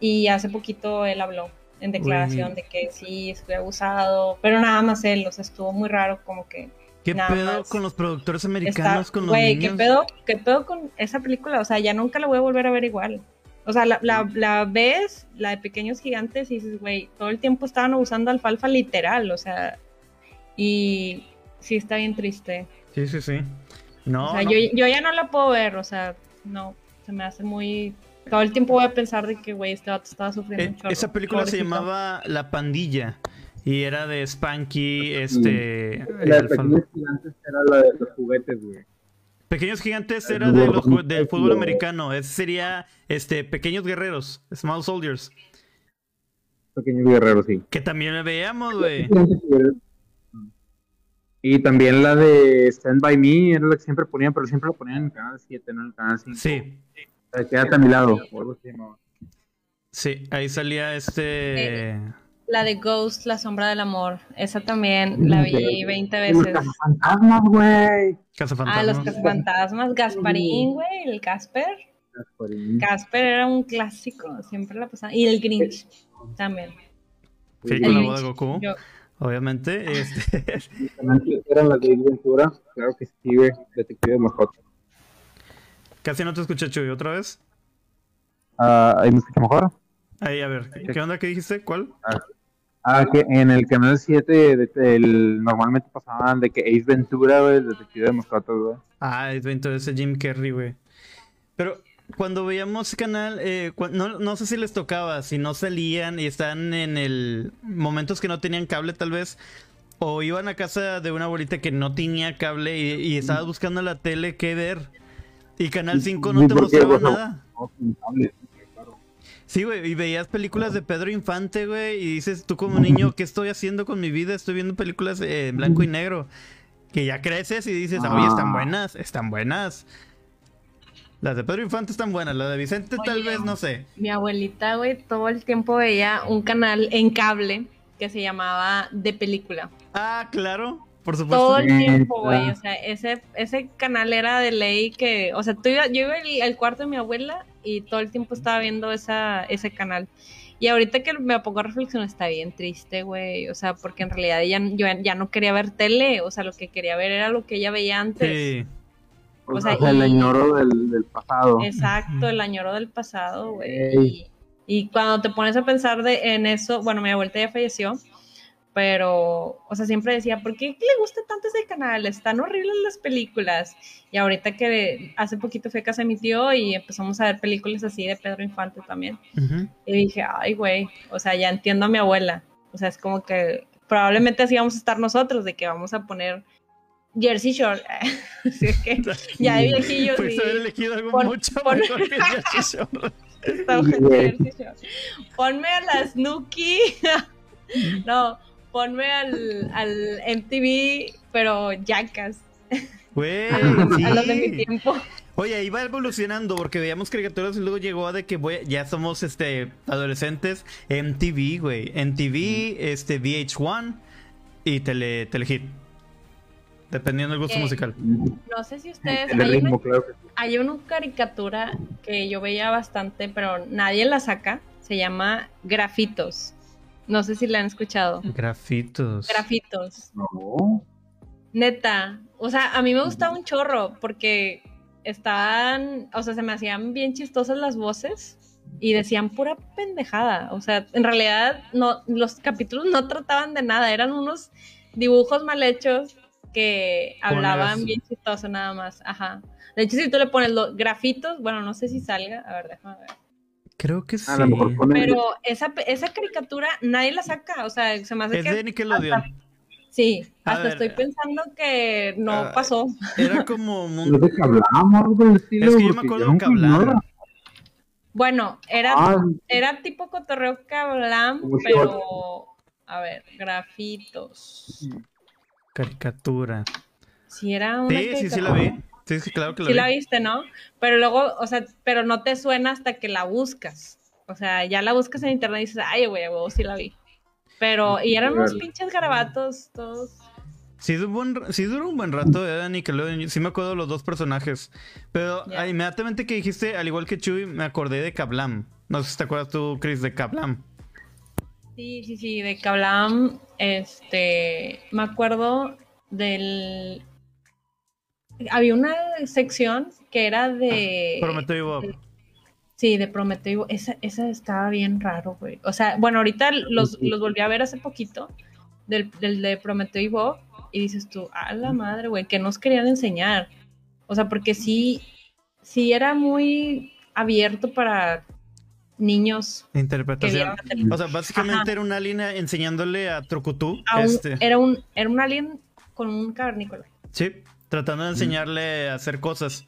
Speaker 2: Y hace poquito él habló en declaración de que sí, estuve abusado, pero nada más él, o sea, estuvo muy raro como que
Speaker 1: ¿Qué pedo con los productores americanos, con los
Speaker 2: güey, ¿qué pedo, ¿qué pedo con esa película? O sea, ya nunca la voy a volver a ver igual. O sea, la, la, la ves, la de Pequeños Gigantes, y dices, güey, todo el tiempo estaban usando alfalfa literal, o sea, y sí está bien triste.
Speaker 1: Sí, sí, sí. No,
Speaker 2: o sea, Yo, yo ya no la puedo ver, o sea, no, se me hace muy... Todo el tiempo voy a pensar de que, güey, este vato estaba sufriendo
Speaker 1: eh, mucho. Esa película se llamaba La Pandilla. Y era de Spanky, este...
Speaker 3: La de Pequeños Gigantes era la de los juguetes, güey.
Speaker 1: Pequeños Gigantes era de los, del fútbol americano. Ese sería, este, Pequeños Guerreros, Small Soldiers.
Speaker 3: Pequeños Guerreros, sí.
Speaker 1: Que también me veíamos, güey.
Speaker 3: Y también la de Stand By Me era la que siempre ponían, pero siempre lo ponían en el canal 7, no en el canal 5.
Speaker 1: Sí.
Speaker 3: Quédate a mi lado.
Speaker 1: Sí, ahí salía este.
Speaker 2: La de Ghost, La Sombra del Amor. Esa también la vi 20
Speaker 3: Los
Speaker 2: veces.
Speaker 3: fantasmas, güey.
Speaker 1: Casa
Speaker 2: Ah, los
Speaker 1: Fantasma.
Speaker 2: cazafantasmas. Gasparín, güey, el Casper. Casper era un clásico, siempre la pasaba. Y el Grinch también.
Speaker 1: Sí, con la voz de Goku.
Speaker 2: Yo-
Speaker 1: Obviamente. Este,
Speaker 3: También eran las de Ventura. Claro que sí, güey. Detective de mascotas.
Speaker 1: casi no te escuché, Chuy. ¿Otra vez?
Speaker 3: Ah, ¿Ahí me escucha mejor?
Speaker 1: Ahí, a ver. ¿Qué onda? ¿Qué dijiste? ¿Cuál?
Speaker 3: Ah, que en el canal 7 de- el, normalmente pasaban de que Ace Ventura, güey, el detective de mascotas, güey.
Speaker 1: Ah, dentro de ese Jim Carrey, güey. Pero cuando veíamos ese canal, eh, no, no sé si les tocaba, si no salían y estaban en el momentos que no tenían cable tal vez, o iban a casa de una abuelita que no tenía cable y, y estabas buscando en la tele qué ver. Y Canal 5 no te mostraba
Speaker 3: bueno,
Speaker 1: nada.
Speaker 3: no, claro.
Speaker 1: Sí, güey, y veías películas de Pedro Infante, güey, y dices tú como niño, ¿qué estoy haciendo con mi vida? Estoy viendo películas eh, en blanco y negro. Que ya creces y dices, oye, están
Speaker 3: Ah.
Speaker 1: buenas, están buenas. Las de Pedro Infante están buenas, las de Vicente tal vez, no sé.
Speaker 2: Mi abuelita, güey, todo el tiempo veía un canal en cable que se llamaba De Película.
Speaker 1: Ah, claro, por supuesto.
Speaker 2: Todo el tiempo, güey. O sea, ese, ese canal era de ley que, o sea, tú iba- yo iba al, al cuarto de mi abuela y todo el tiempo estaba viendo esa, ese canal. Y ahorita que me pongo a reflexionar, está bien triste, güey. O sea, porque en realidad ella, yo ya no quería ver tele. O sea, lo que quería ver era lo que ella veía antes.
Speaker 1: Sí.
Speaker 2: O
Speaker 3: O
Speaker 2: sea,
Speaker 3: sea, el
Speaker 2: y-
Speaker 3: añoro del, del pasado.
Speaker 2: Exacto, el añoro del pasado, güey.
Speaker 3: Ey.
Speaker 2: Y, y cuando te pones a pensar de, en eso, bueno, mi abuelita ya falleció, pero, o sea, siempre decía, ¿por qué le gusta tanto ese canal? Están horribles las películas. Y ahorita que hace poquito fui a casa de mi tío y empezamos a ver películas así de Pedro Infante también.
Speaker 1: Ujú.
Speaker 2: Y dije, ay, güey, o sea, ya entiendo a mi abuela. O sea, es como que probablemente así vamos a estar nosotros, de que vamos a poner Jersey Shore. Así es que ya de viejillos.
Speaker 1: Puedes
Speaker 2: y-
Speaker 1: haber elegido algo
Speaker 2: Pon-
Speaker 1: mucho
Speaker 2: pon-
Speaker 1: mejor que Jersey Shore.
Speaker 2: Jersey Shore. Ponme a la Snooki. no, ponme al, al MTV, pero Jackass.
Speaker 1: Güey,
Speaker 2: A los de mi
Speaker 1: sí.
Speaker 2: tiempo.
Speaker 1: Oye, iba evolucionando porque veíamos caricaturas y luego llegó a de que voy- ya somos este adolescentes MTV, güey. MTV, este VH1 y tele, Telehit. Dependiendo del gusto musical.
Speaker 2: No sé si ustedes.
Speaker 3: El
Speaker 2: Hay una,
Speaker 3: ritmo, claro que sí.
Speaker 2: hay una caricatura que yo veía bastante, pero nadie la saca. Se llama Grafitos. No sé si la han escuchado.
Speaker 1: Grafitos.
Speaker 2: Grafitos.
Speaker 3: No.
Speaker 2: Neta, o sea, a mí me gustaba un chorro porque estaban, o sea, se me hacían bien chistosas las voces y decían pura pendejada. O sea, en realidad no, los capítulos no trataban de nada, eran unos dibujos mal hechos que hablaban bien chistoso nada más. Ajá. De hecho, si tú le pones los grafitos, bueno, no sé si salga, a ver, déjame ver.
Speaker 1: Creo que sí.
Speaker 3: A lo mejor ponen.
Speaker 2: Pero esa, esa caricatura nadie la saca, o sea, se me hace
Speaker 1: Es
Speaker 2: que...
Speaker 1: de Nickelodeon.
Speaker 2: Sí,
Speaker 1: A
Speaker 2: hasta
Speaker 1: ver,
Speaker 2: estoy pensando que no
Speaker 1: ah,
Speaker 2: pasó.
Speaker 1: Era como un...
Speaker 3: Qué hablamos.
Speaker 1: Es que yo me acuerdo que hablaban.
Speaker 2: Bueno, era,
Speaker 3: Ah,
Speaker 2: era tipo cotorreo cablam, pero a ver, grafitos.
Speaker 1: Caricatura.
Speaker 2: Si era una
Speaker 1: Sí, sí, sí la
Speaker 2: caricatura.
Speaker 1: vi. Sí, sí, claro que la
Speaker 2: Sí
Speaker 1: vi.
Speaker 2: la viste, ¿no? Pero luego, o sea, pero no te suena hasta que la buscas. O sea, ya la buscas en internet y dices, ay, güey, a huevo, sí la vi. Pero, y eran unos pinches garabatos todos.
Speaker 1: Sí, duró un buen, sí duró un buen rato, era Nickelodeon. Sí me acuerdo de los dos personajes. Pero ah, inmediatamente que dijiste, al igual que Chuy, me acordé de Kablam. No sé si te acuerdas tú, Chris, de Kablam.
Speaker 2: Sí, sí, sí, de Kablam, este, me acuerdo del... Había una sección que era de...
Speaker 1: Prometeo y Bob.
Speaker 2: Sí, de Prometeo. Esa, esa estaba bien raro, güey. O sea, bueno, ahorita los, los volví a ver hace poquito, del, del de Prometeo y Bob, y dices tú, a la madre, güey, que nos querían enseñar. O sea, porque sí, sí era muy abierto para niños
Speaker 1: Interpretación. O sea, básicamente
Speaker 2: Ajá.
Speaker 1: era una línea enseñándole a Trucutú.
Speaker 2: A un-
Speaker 1: este,
Speaker 2: era, un, era un alien con un cavernícola.
Speaker 1: Sí, tratando de enseñarle a hacer cosas.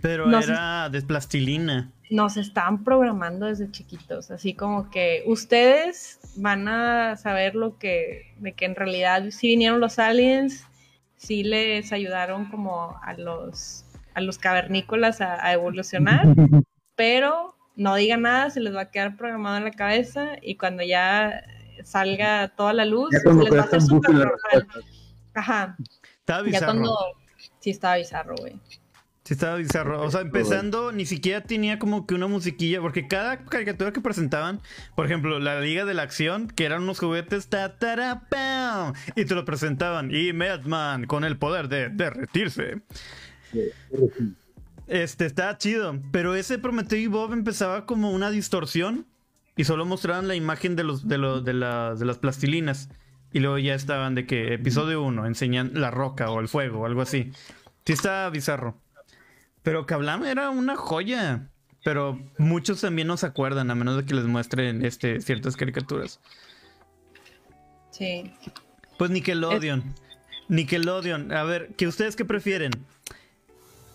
Speaker 1: Pero era de plastilina.
Speaker 2: Nos estaban programando desde chiquitos, así como que ustedes van a saber lo que, de que en realidad sí vinieron los aliens, sí les ayudaron como a los, a los cavernícolas a, a evolucionar, pero no digan nada, se les va a quedar programado en la cabeza y cuando ya salga toda la luz, se les va a hacer súper normal. Ajá.
Speaker 1: Estaba
Speaker 2: Ya cuando. Sí, estaba bizarro, güey.
Speaker 1: Sí, estaba bizarro. O sea, empezando, ni siquiera tenía como que una musiquilla, porque cada caricatura que presentaban, por ejemplo, la Liga de la Acción, que eran unos juguetes, ta, pam, y te lo presentaban. Y Madman con el poder de derretirse. Este, estaba chido. Pero ese Prometeo y Bob empezaba como una distorsión y solo mostraban la imagen de, los, de, los, de, las, de las plastilinas. Y luego ya estaban de que episodio 1 enseñan la roca o el fuego o algo así. Sí, estaba bizarro. Pero Kablam era una joya. Pero muchos también no se acuerdan, a menos de que les muestren este, ciertas caricaturas.
Speaker 2: Sí.
Speaker 1: Pues Nickelodeon. Nickelodeon. A ver, ¿qué ustedes qué prefieren?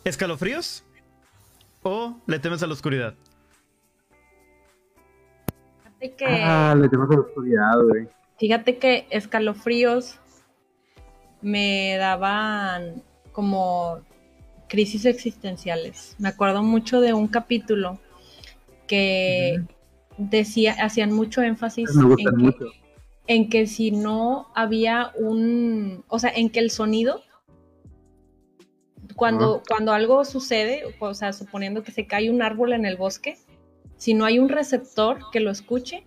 Speaker 1: ¿Escalofríos? ¿O le temes a la oscuridad?
Speaker 2: Que,
Speaker 3: Ah, le tenemos a la oscuridad, güey.
Speaker 2: Fíjate que escalofríos me daban como crisis existenciales. Me acuerdo mucho de un capítulo que decía, hacían mucho énfasis
Speaker 3: Me
Speaker 2: en que,
Speaker 3: mucho.
Speaker 2: en que si no había un, o sea, en que el sonido, cuando, cuando algo sucede, o sea, suponiendo que se cae un árbol en el bosque, si no hay un receptor que lo escuche,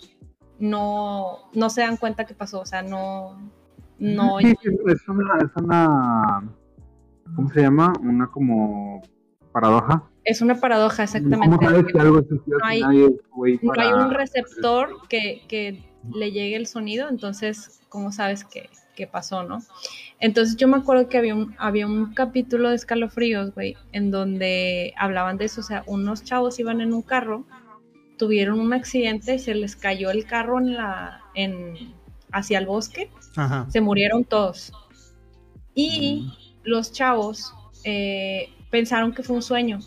Speaker 2: no, no se dan cuenta que pasó, o sea, no, no,
Speaker 3: Sí, es una, es una. ¿Cómo se llama? Una como paradoja.
Speaker 2: es una paradoja
Speaker 3: ¿Cómo
Speaker 2: exactamente.
Speaker 3: sabes que algo existió
Speaker 2: No hay un receptor que, que le llegue el sonido, entonces, ¿cómo sabes que, que pasó, no? Entonces yo me acuerdo que había un, había un capítulo de escalofríos, güey, en donde hablaban de eso, o sea, unos chavos iban en un carro, tuvieron un accidente, se les cayó el carro en la, en, hacia el bosque,
Speaker 1: Ajá.
Speaker 2: se murieron todos. Y los chavos eh, pensaron que fue un sueño.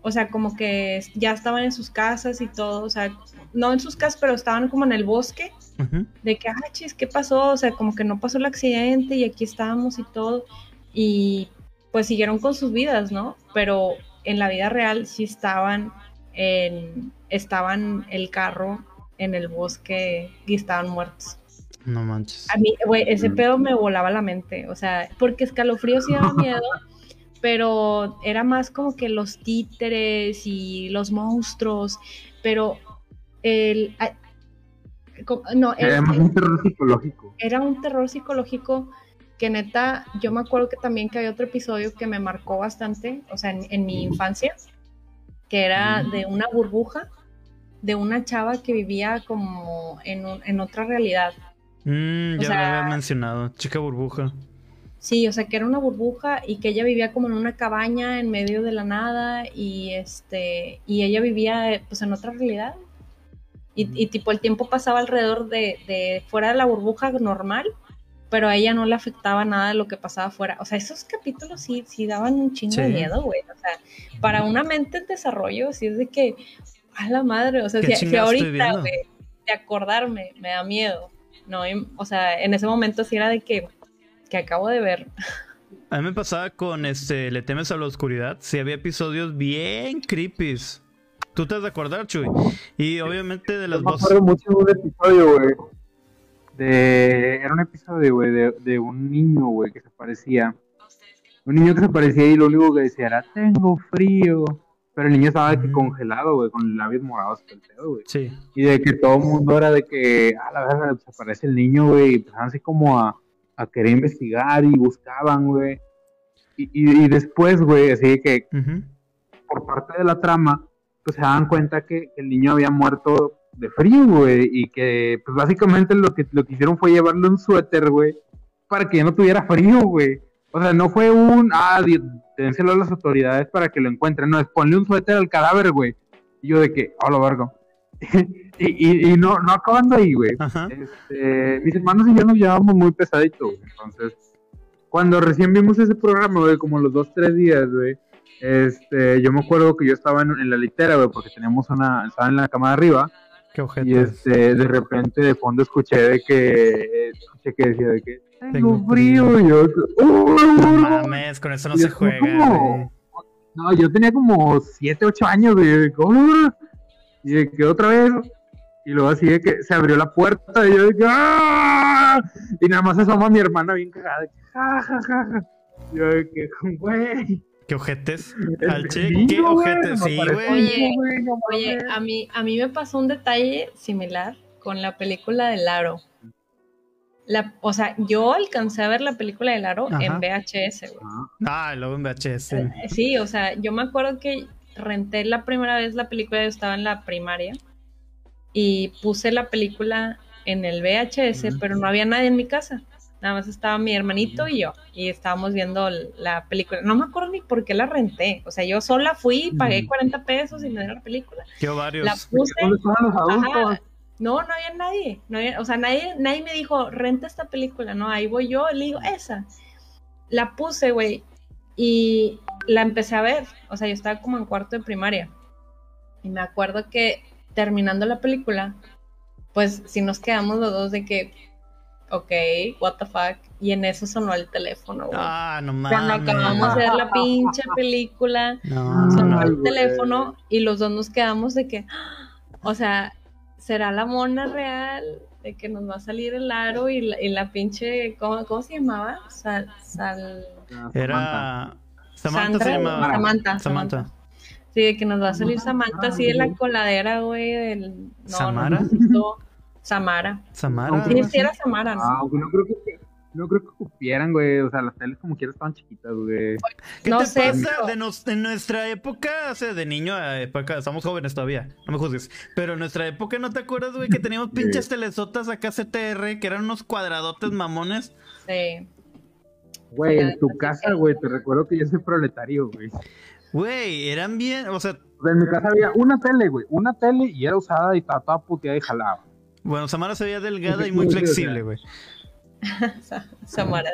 Speaker 2: O sea, como que ya estaban en sus casas y todo, o sea, no en sus casas, pero estaban como en el bosque, de que, ah, chis, ¿qué pasó? O sea, como que no pasó el accidente y aquí estábamos y todo. Y pues siguieron con sus vidas, ¿no? Pero en la vida real sí estaban en, estaban el carro en el bosque y estaban muertos.
Speaker 1: No manches.
Speaker 2: A mí, güey, ese pedo me volaba la mente. O sea, porque escalofrío sí daba miedo, pero era más como que los títeres y los monstruos. Pero el. No,
Speaker 3: Era más un terror psicológico.
Speaker 2: era un terror psicológico que neta, yo me acuerdo que también que había otro episodio que me marcó bastante, o sea, en, en mi infancia, que era de una burbuja, de una chava que vivía como en, un- en otra realidad.
Speaker 1: Mm, ya
Speaker 2: sea-
Speaker 1: lo había mencionado. Chica burbuja.
Speaker 2: Sí, o sea, que era una burbuja y que ella vivía como en una cabaña en medio de la nada y este y ella vivía pues en otra realidad. Y, y, tipo el tiempo pasaba alrededor de, de fuera de la burbuja normal, pero a ella no le afectaba nada de lo que pasaba afuera. O sea, esos capítulos sí, sí daban un chingo de miedo, güey. O sea, para una mente en desarrollo, sí es de que, a la madre, o sea,
Speaker 1: ¿Qué
Speaker 2: si, ahorita, güey, de acordarme, me da miedo. No, Y, o sea, en ese momento sí era de que, que acabo de ver.
Speaker 1: A mí me pasaba con este Le temes a la oscuridad. Sí, había episodios bien creepies. ¿Tú te has de acordar, Chuy? Y obviamente de las
Speaker 3: me
Speaker 1: voces.
Speaker 3: acuerdo mucho de un episodio, güey. De... Era un episodio, güey, de, de un niño, güey, que se parecía. Un niño que se parecía y lo único que decía era, tengo frío. Pero el niño estaba de que congelado, güey, con labios morados el pedo, güey.
Speaker 1: Sí.
Speaker 3: Y de que todo el mundo era de que, a la verdad, se aparece el niño, güey, y empezaban así como a, a querer investigar y buscaban, güey. Y, y, y después, güey, así que
Speaker 1: Ujú.
Speaker 3: por parte de la trama, pues se dan cuenta que el niño había muerto de frío, güey, y que pues básicamente lo que, lo que hicieron fue llevarle un suéter, güey, para que ya no tuviera frío, güey. O sea, no fue un, ah, dénselo a las autoridades para que lo encuentren, no, es ponle un suéter al cadáver, güey. Y yo de que, oh, lo vergo. y, y, y no, no acabando ahí, güey. Este, mis hermanos y yo nos llevábamos muy pesadito. Entonces, cuando recién vimos ese programa, güey, como los dos, tres días, güey, este, yo me acuerdo que yo estaba en, en la litera, güey, porque teníamos una, estaba en la cama de arriba,
Speaker 1: Qué
Speaker 3: Y
Speaker 1: ojete.
Speaker 3: este, de repente de fondo escuché de que, escuché que decía de que
Speaker 1: Tengo
Speaker 3: frío, y yo, ¡Oh,
Speaker 1: No mames, con eso no
Speaker 3: Y
Speaker 1: se
Speaker 3: es como-
Speaker 1: juega, güey.
Speaker 3: No, yo tenía como 7, 8 años, de "Oh", Y de que otra vez. Y luego así de que se abrió la puerta y yo de que ¡Ah! Y nada más asoma mi hermana bien cagada. de que, "Ja, ja, ja, ja". Yo de que, güey.
Speaker 1: Qué ojetes. Al che, qué ojetes. Sí, güey.
Speaker 2: Oye, Oye, a mí, a mí me pasó un detalle similar con la película de Laro. La, o sea, yo alcancé a ver la película de Laro
Speaker 1: Ajá.
Speaker 2: en VHS, güey.
Speaker 1: Ah, luego en VHS.
Speaker 2: Eh, Sí, o sea, yo me acuerdo que renté la primera vez la película, yo estaba en la primaria y puse la película en el VHS, pero no había nadie en mi casa. Nada más estaba mi hermanito y yo y estábamos viendo la película. No me acuerdo ni por qué la renté. O sea, yo sola fui, pagué
Speaker 3: Ujú.
Speaker 2: 40 pesos y me dieron la película.
Speaker 1: Qué ovarios.
Speaker 2: La puse. No, no había nadie. No había- o sea, nadie, nadie me dijo, renta esta película. No, ahí voy yo, le digo, esa. La puse, güey, y la empecé a ver. O sea, yo estaba como en cuarto de primaria. Y me acuerdo que terminando la película, pues sí nos quedamos los dos de que, ok, what the fuck. Y en eso sonó el teléfono, güey.
Speaker 1: Ah, no
Speaker 2: Cuando
Speaker 1: mames.
Speaker 2: acabamos de ver la pinche película,
Speaker 1: No,
Speaker 2: sonó el
Speaker 3: güey.
Speaker 2: teléfono y los dos nos quedamos de que, o sea, ¿será la mona real? De que nos va a salir el aro y la, y la pinche, ¿cómo, cómo se llamaba? Sal, sal,
Speaker 1: Era. Samantha
Speaker 2: Sandra,
Speaker 1: se llamaba.
Speaker 2: Samantha,
Speaker 1: Samantha.
Speaker 2: Sí, de que nos va a salir Samantha así de la coladera, güey, del... No,
Speaker 1: ¿Samara?
Speaker 2: No, Samara.
Speaker 1: Samara.
Speaker 2: Sí, sí era Samara, ¿no?
Speaker 3: Ah, güey, no creo que no creo que cupieran, güey. O sea, las teles como quiera estaban chiquitas, güey.
Speaker 1: ¿Qué
Speaker 2: No
Speaker 1: te
Speaker 2: sé,
Speaker 1: pasa?
Speaker 2: pero-
Speaker 1: De, nos- de nuestra época, o sea, de niño a época, estamos jóvenes todavía, no me juzgues. Pero en nuestra época, ¿no te acuerdas, güey, que teníamos pinches telesotas acá CTR, que eran unos cuadradotes mamones?
Speaker 2: Sí.
Speaker 3: Güey, en tu
Speaker 2: Sí,
Speaker 3: casa,
Speaker 2: sí.
Speaker 3: güey, te recuerdo que yo soy proletario, güey.
Speaker 1: Güey, eran bien, o sea,
Speaker 3: O sea, en mi casa había una tele, güey, una tele y era usada y estaba toda puteada y jalaba.
Speaker 1: Bueno, Samara se veía delgada y muy flexible, güey.
Speaker 2: Sa- Samara.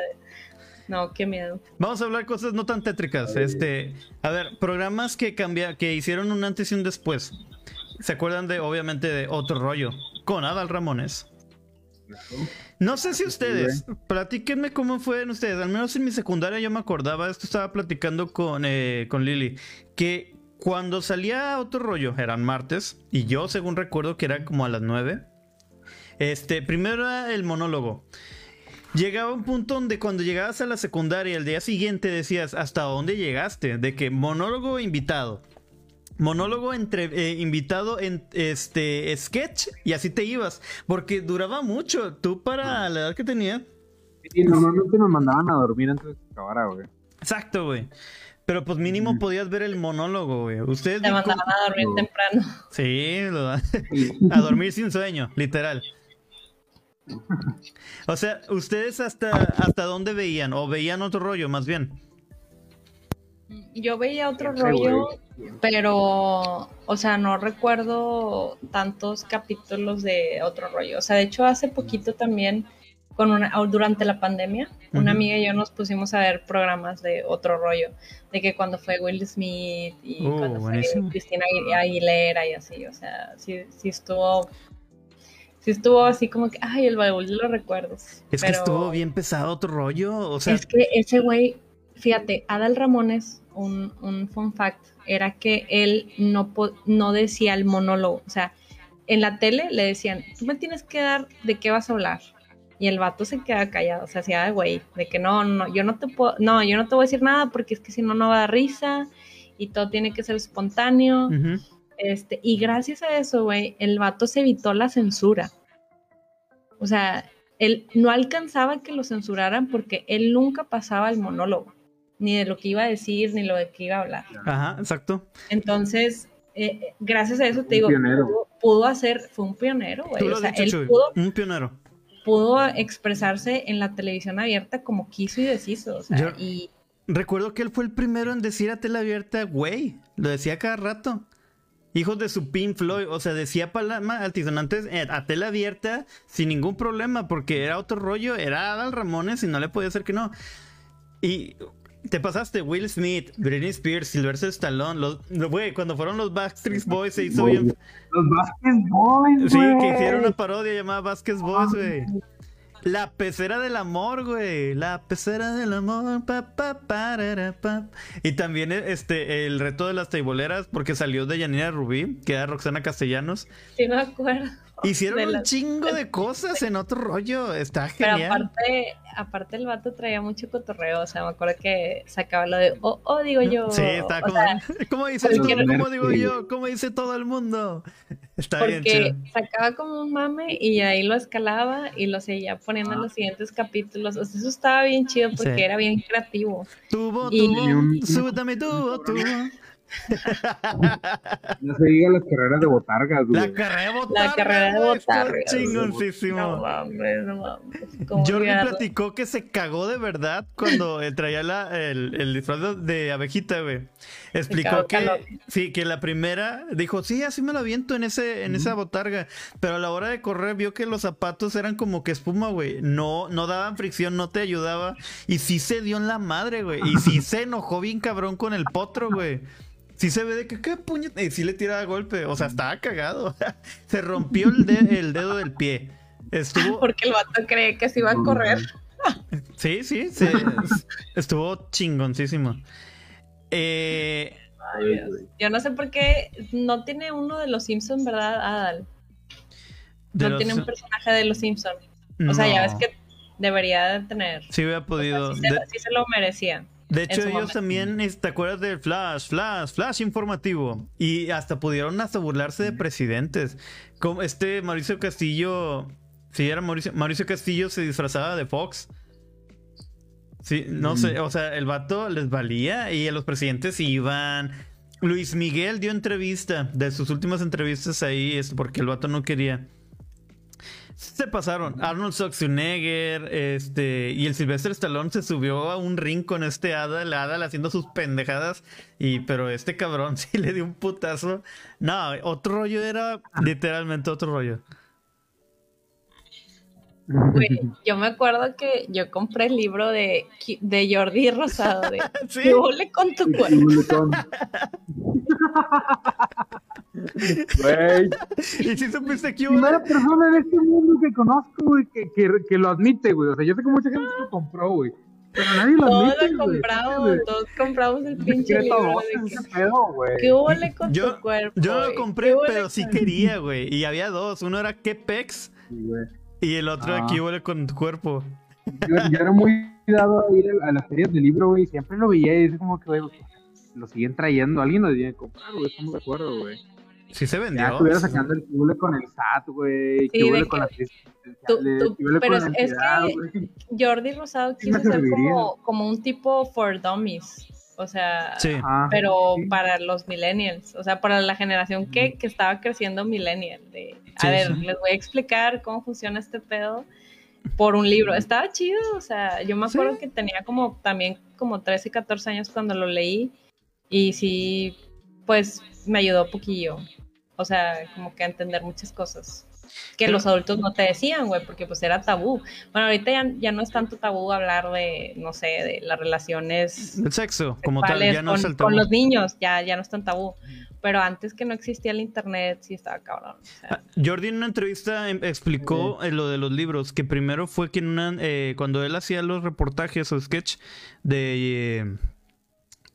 Speaker 2: No, qué miedo.
Speaker 1: Vamos a hablar cosas no tan tétricas. Este, a ver, programas que cambia, que hicieron un antes y un después. ¿Se acuerdan de, obviamente, de otro rollo? Con Adal Ramones. No sé si ustedes, platíquenme cómo fueron ustedes. Al menos en mi secundaria yo me acordaba, esto estaba platicando con, eh, con Lili, que cuando salía otro rollo, eran martes, y yo según recuerdo que era como a las 9. Este, primero era el monólogo. Llegaba un punto donde cuando llegabas a la secundaria el día siguiente decías, ¿hasta dónde llegaste? De que monólogo invitado. Monólogo entre eh, invitado en este sketch y así te ibas. Porque duraba mucho. Tú para la edad que tenías.
Speaker 3: Y normalmente nos mandaban a dormir antes de que acabara, güey.
Speaker 1: Exacto, güey. Pero pues mínimo podías ver el monólogo, güey. Ustedes.
Speaker 2: Te mandaban a dormir temprano.
Speaker 1: Sí, lo- a dormir sin sueño, literal. O sea, ¿ustedes hasta, hasta dónde veían? ¿O veían otro rollo, más bien?
Speaker 2: Yo veía otro rollo, pero, o sea, no recuerdo tantos capítulos de otro rollo. O sea, de hecho, hace poquito también, con una, o durante la pandemia, una amiga y yo nos pusimos a ver programas de otro rollo, de que cuando fue Will Smith y
Speaker 1: Oh,
Speaker 2: cuando
Speaker 1: buenísimo.
Speaker 2: fue Cristina Agu- Aguilera y así, o sea, sí, sí estuvo, sí estuvo así como que, ay, el baúl de los recuerdos.
Speaker 1: Es que estuvo bien pesado otro rollo. O sea,
Speaker 2: es que ese güey, fíjate, Adal Ramones, un, un fun fact, era que él no, no decía el monólogo. O sea, en la tele le decían, tú me tienes que dar de qué vas a hablar. Y el vato se queda callado, se hacía de güey, de que no, no, yo no te puedo, no, yo no te voy a decir nada porque es que si no, no va a dar risa y todo tiene que ser espontáneo. Este, y gracias a eso, güey, el vato se evitó la censura. O sea, él no alcanzaba que lo censuraran porque él nunca pasaba el monólogo, ni de lo que iba a decir, ni lo de que iba a hablar.
Speaker 1: Ajá, exacto.
Speaker 2: Entonces, eh, eh, gracias a eso te
Speaker 3: Un
Speaker 2: digo,
Speaker 3: pionero.
Speaker 2: pudo, pudo hacer, fue un pionero, güey. O sea,
Speaker 1: dicho,
Speaker 2: él
Speaker 1: Chuy,
Speaker 2: pudo,
Speaker 1: Un pionero.
Speaker 2: pudo expresarse en la televisión abierta como quiso y deshizo. O sea,
Speaker 1: Yo-
Speaker 2: y
Speaker 1: Recuerdo que él fue el primero en decir a tela abierta, güey. Lo decía cada rato. Hijos de su Pink Floyd. O sea, decía palabras altisonantes eh, a tela abierta sin ningún problema. Porque era otro rollo. Era Adal Ramones y no le podía hacer que no. Y te pasaste Will Smith, Britney Spears, Sylvester Stallone, los, güey, cuando fueron los Backstreet Boys se hizo bien.
Speaker 3: Los Vasquez Boys,
Speaker 1: Sí, que hicieron una parodia llamada Vasquez Boys, güey. La pecera del amor, güey. La pecera del amor. Pa, pa, pa. Y también este el reto de las teiboleras, porque salió de Yanina Rubí, que era Roxana Castellanos.
Speaker 2: Sí, me acuerdo.
Speaker 1: Hicieron un chingo de cosas en otro rollo. Está
Speaker 2: Pero
Speaker 1: genial.
Speaker 2: aparte, aparte el vato traía mucho cotorreo, o sea, me acuerdo que sacaba lo de, oh, oh, digo yo.
Speaker 1: Sí, está
Speaker 2: o
Speaker 1: como.
Speaker 2: sea,
Speaker 1: ¿Cómo dice
Speaker 2: cualquier-
Speaker 1: todo? ¿Cómo digo yo? ¿Cómo dice todo el mundo? Está bien
Speaker 2: porque
Speaker 1: chido.
Speaker 2: sacaba como un mame y ahí lo escalaba y lo seguía poniendo en los siguientes capítulos. O sea, eso estaba bien chido porque
Speaker 1: Sí.
Speaker 2: era bien creativo.
Speaker 1: Tubo,
Speaker 2: y-
Speaker 3: Y un-
Speaker 1: súbame tubo, tubo.
Speaker 3: No se diga las carreras de botargas, güey.
Speaker 1: La carrera de botarga.
Speaker 2: La carrera de botargas.
Speaker 1: Chingoncísimo.
Speaker 2: No mames, no mames. ¿Cómo
Speaker 1: Jordi platicó que se cagó de verdad cuando él traía la- el, el disfraz de- abejita, güey. Explicó que
Speaker 2: calor.
Speaker 1: sí, que la primera dijo, sí, así me lo aviento en ese, en esa botarga. Pero a la hora de correr vio que los zapatos eran como que espuma, güey. No, no daban fricción, no te ayudaba. Y sí se dio en la madre, güey. Y sí se enojó bien cabrón con el potro, güey. Sí se ve de que qué puñet. Y sí le tiraba golpe. O sea, estaba cagado. se rompió el, de- el dedo del pie. Estuvo.
Speaker 2: Porque el vato cree que se iba a correr.
Speaker 1: Sí, sí, sí. Estuvo chingoncísimo. Eh,
Speaker 2: Ay, Dios. Yo no sé por qué no tiene uno de los Simpsons, ¿verdad, Adal?
Speaker 1: de
Speaker 2: No
Speaker 1: los-
Speaker 2: tiene un personaje de los Simpsons. O sea, ya ves que debería de tener.
Speaker 1: Sí hubiera
Speaker 2: O sea,
Speaker 1: podido.
Speaker 2: sí, se,
Speaker 1: de,
Speaker 2: sí se lo merecía.
Speaker 1: De hecho, ellos
Speaker 2: momento.
Speaker 1: también, es- ¿te acuerdas del Flash? Flash, Flash informativo. Y hasta pudieron hasta burlarse de presidentes. Como este Mauricio Castillo. Sí, era Mauricio. Mauricio Castillo se disfrazaba de Fox. Sí, no sé, o sea, el vato les valía y a los presidentes iban. Luis Miguel dio entrevista de sus últimas entrevistas ahí, es porque el vato no quería. Se pasaron. Arnold Schwarzenegger, este, y el Sylvester Stallone se subió a un ring con este Adal, Adal haciendo sus pendejadas, y pero este cabrón sí le dio un putazo. No, otro rollo era literalmente otro rollo.
Speaker 2: Güey, yo me acuerdo que yo compré el libro de, de Jordi Rosado de
Speaker 1: Sí.
Speaker 2: ¿Qué huele con tu cuerpo?
Speaker 3: Güey,
Speaker 1: Y si supiste que hubo.
Speaker 3: primera persona en este mundo que conozco, güey, que, que, que lo admite, güey. O sea, yo sé que mucha gente lo compró, güey. Pero nadie lo
Speaker 2: Todos
Speaker 3: admite,
Speaker 2: lo
Speaker 3: güey.
Speaker 2: compramos, todos compramos el pinche libro de que,
Speaker 3: pedo, güey.
Speaker 2: ¿Qué huele con
Speaker 1: Yo,
Speaker 2: tu cuerpo?
Speaker 1: yo no lo
Speaker 2: güey?
Speaker 1: compré,
Speaker 2: ¿Qué
Speaker 1: pero sí quería, güey. Y había dos. Uno era ¿Qué pex?
Speaker 3: Sí, güey.
Speaker 1: Y el otro
Speaker 3: Ah.
Speaker 1: aquí huele con tu cuerpo.
Speaker 3: Yo, yo era muy dado a ir a las ferias de libro, güey. Siempre lo veía y es como que, güey, lo siguen trayendo. Alguien lo tiene que comprar, güey. Estamos de acuerdo, güey.
Speaker 1: Sí se
Speaker 3: Ya
Speaker 1: vendió.
Speaker 3: estuviera sacando el huele con el SAT, güey.
Speaker 2: Sí,
Speaker 3: que con
Speaker 2: que
Speaker 3: las
Speaker 2: tú- tú- pero
Speaker 3: con
Speaker 2: es- que-. Jordi Rosado quiso ser como, como un tipo for dummies. O sea,
Speaker 1: Sí.
Speaker 2: Pero
Speaker 3: sí.
Speaker 2: para los millennials, o sea, para la generación que, que estaba creciendo millennial. De, a
Speaker 1: Sí,
Speaker 2: ver,
Speaker 1: sí.
Speaker 2: les voy a explicar cómo funciona este pedo por un libro. Estaba chido, o sea, yo me acuerdo
Speaker 1: Sí.
Speaker 2: que tenía como también como 13, 14 años cuando lo leí y sí, pues me ayudó poquillo. O sea, como que a entender muchas cosas que
Speaker 1: Pero-
Speaker 2: los adultos no te decían, güey, porque pues era tabú. Bueno, ahorita ya, ya no es tanto tabú hablar de, no sé, de las relaciones
Speaker 1: El sexo, como tal, ya no
Speaker 2: con,
Speaker 1: es el
Speaker 2: con
Speaker 1: tabú.
Speaker 2: los niños, ya, ya no es tan tabú. Pero antes que no existía el internet, sí estaba cabrón. o sea,
Speaker 1: Ah, Jordi en una entrevista em, explicó eh, lo de los libros, que primero fue que en una, eh, cuando él hacía los reportajes o sketch de eh,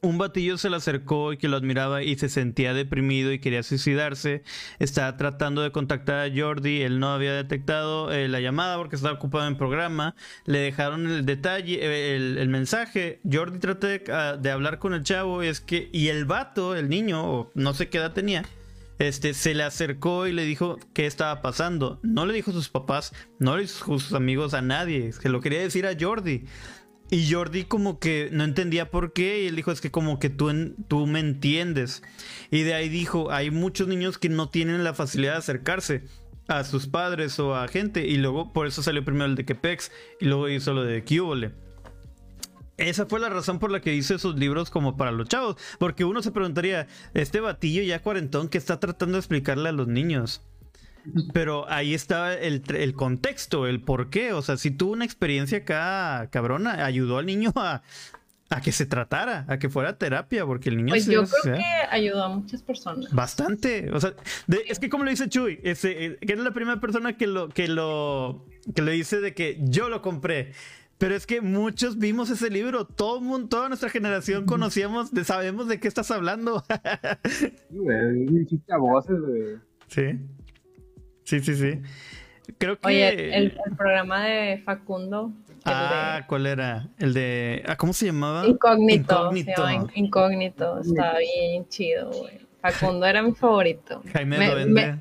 Speaker 1: un batillo se le acercó y que lo admiraba y se sentía deprimido y quería suicidarse, estaba tratando de contactar a Jordi, él no había detectado eh, la llamada porque estaba ocupado en programa, le dejaron el detalle, eh, el, mensaje, Jordi trata de, ah, de hablar con el chavo y es que, y el vato, el niño, o no sé qué edad tenía, este, se le acercó y le dijo qué estaba pasando. No le dijo a sus papás, no le dijo a sus amigos, a nadie. Se lo quería decir a Jordi. Y Jordi como que no entendía por qué y él dijo es que como que tú, en- tú me entiendes. Y de ahí dijo, hay muchos niños que no tienen la facilidad de acercarse a sus padres o a gente. Y luego por eso salió primero el de Quepex y luego hizo lo de Cubole. Esa fue la razón por la que hice esos libros como para los chavos. Porque uno se preguntaría, este batillo ya cuarentón que está tratando de explicarle a los niños. Pero ahí estaba el, el contexto, el por qué. O sea, si tuvo una experiencia acá cabrona, ayudó al niño a, a que se tratara, a que fuera terapia, porque el niño
Speaker 2: Pues
Speaker 1: se
Speaker 2: yo
Speaker 1: o
Speaker 2: creo
Speaker 1: sea,
Speaker 2: que ayudó a muchas personas.
Speaker 1: Bastante. O sea, de- es que como lo dice Chuy, ese, eh, que es la primera persona que lo, que lo, que lo dice de que yo lo compré. Pero es que muchos vimos ese libro, todo mundo, toda nuestra generación conocíamos, de, sabemos de qué estás hablando.
Speaker 3: Sí, güey, voces, güey.
Speaker 1: sí. Sí, sí, sí. Creo que.
Speaker 2: Oye, el, el programa de Facundo.
Speaker 1: Ah, ¿cuál era? El de. Ah, ¿cómo se llamaba?
Speaker 2: de Incógnito.
Speaker 1: Incógnito.
Speaker 2: se llama In- Incógnito. Estaba bien chido, güey. Facundo era mi favorito.
Speaker 1: Jaime
Speaker 2: Me-
Speaker 1: Duende.
Speaker 2: me- el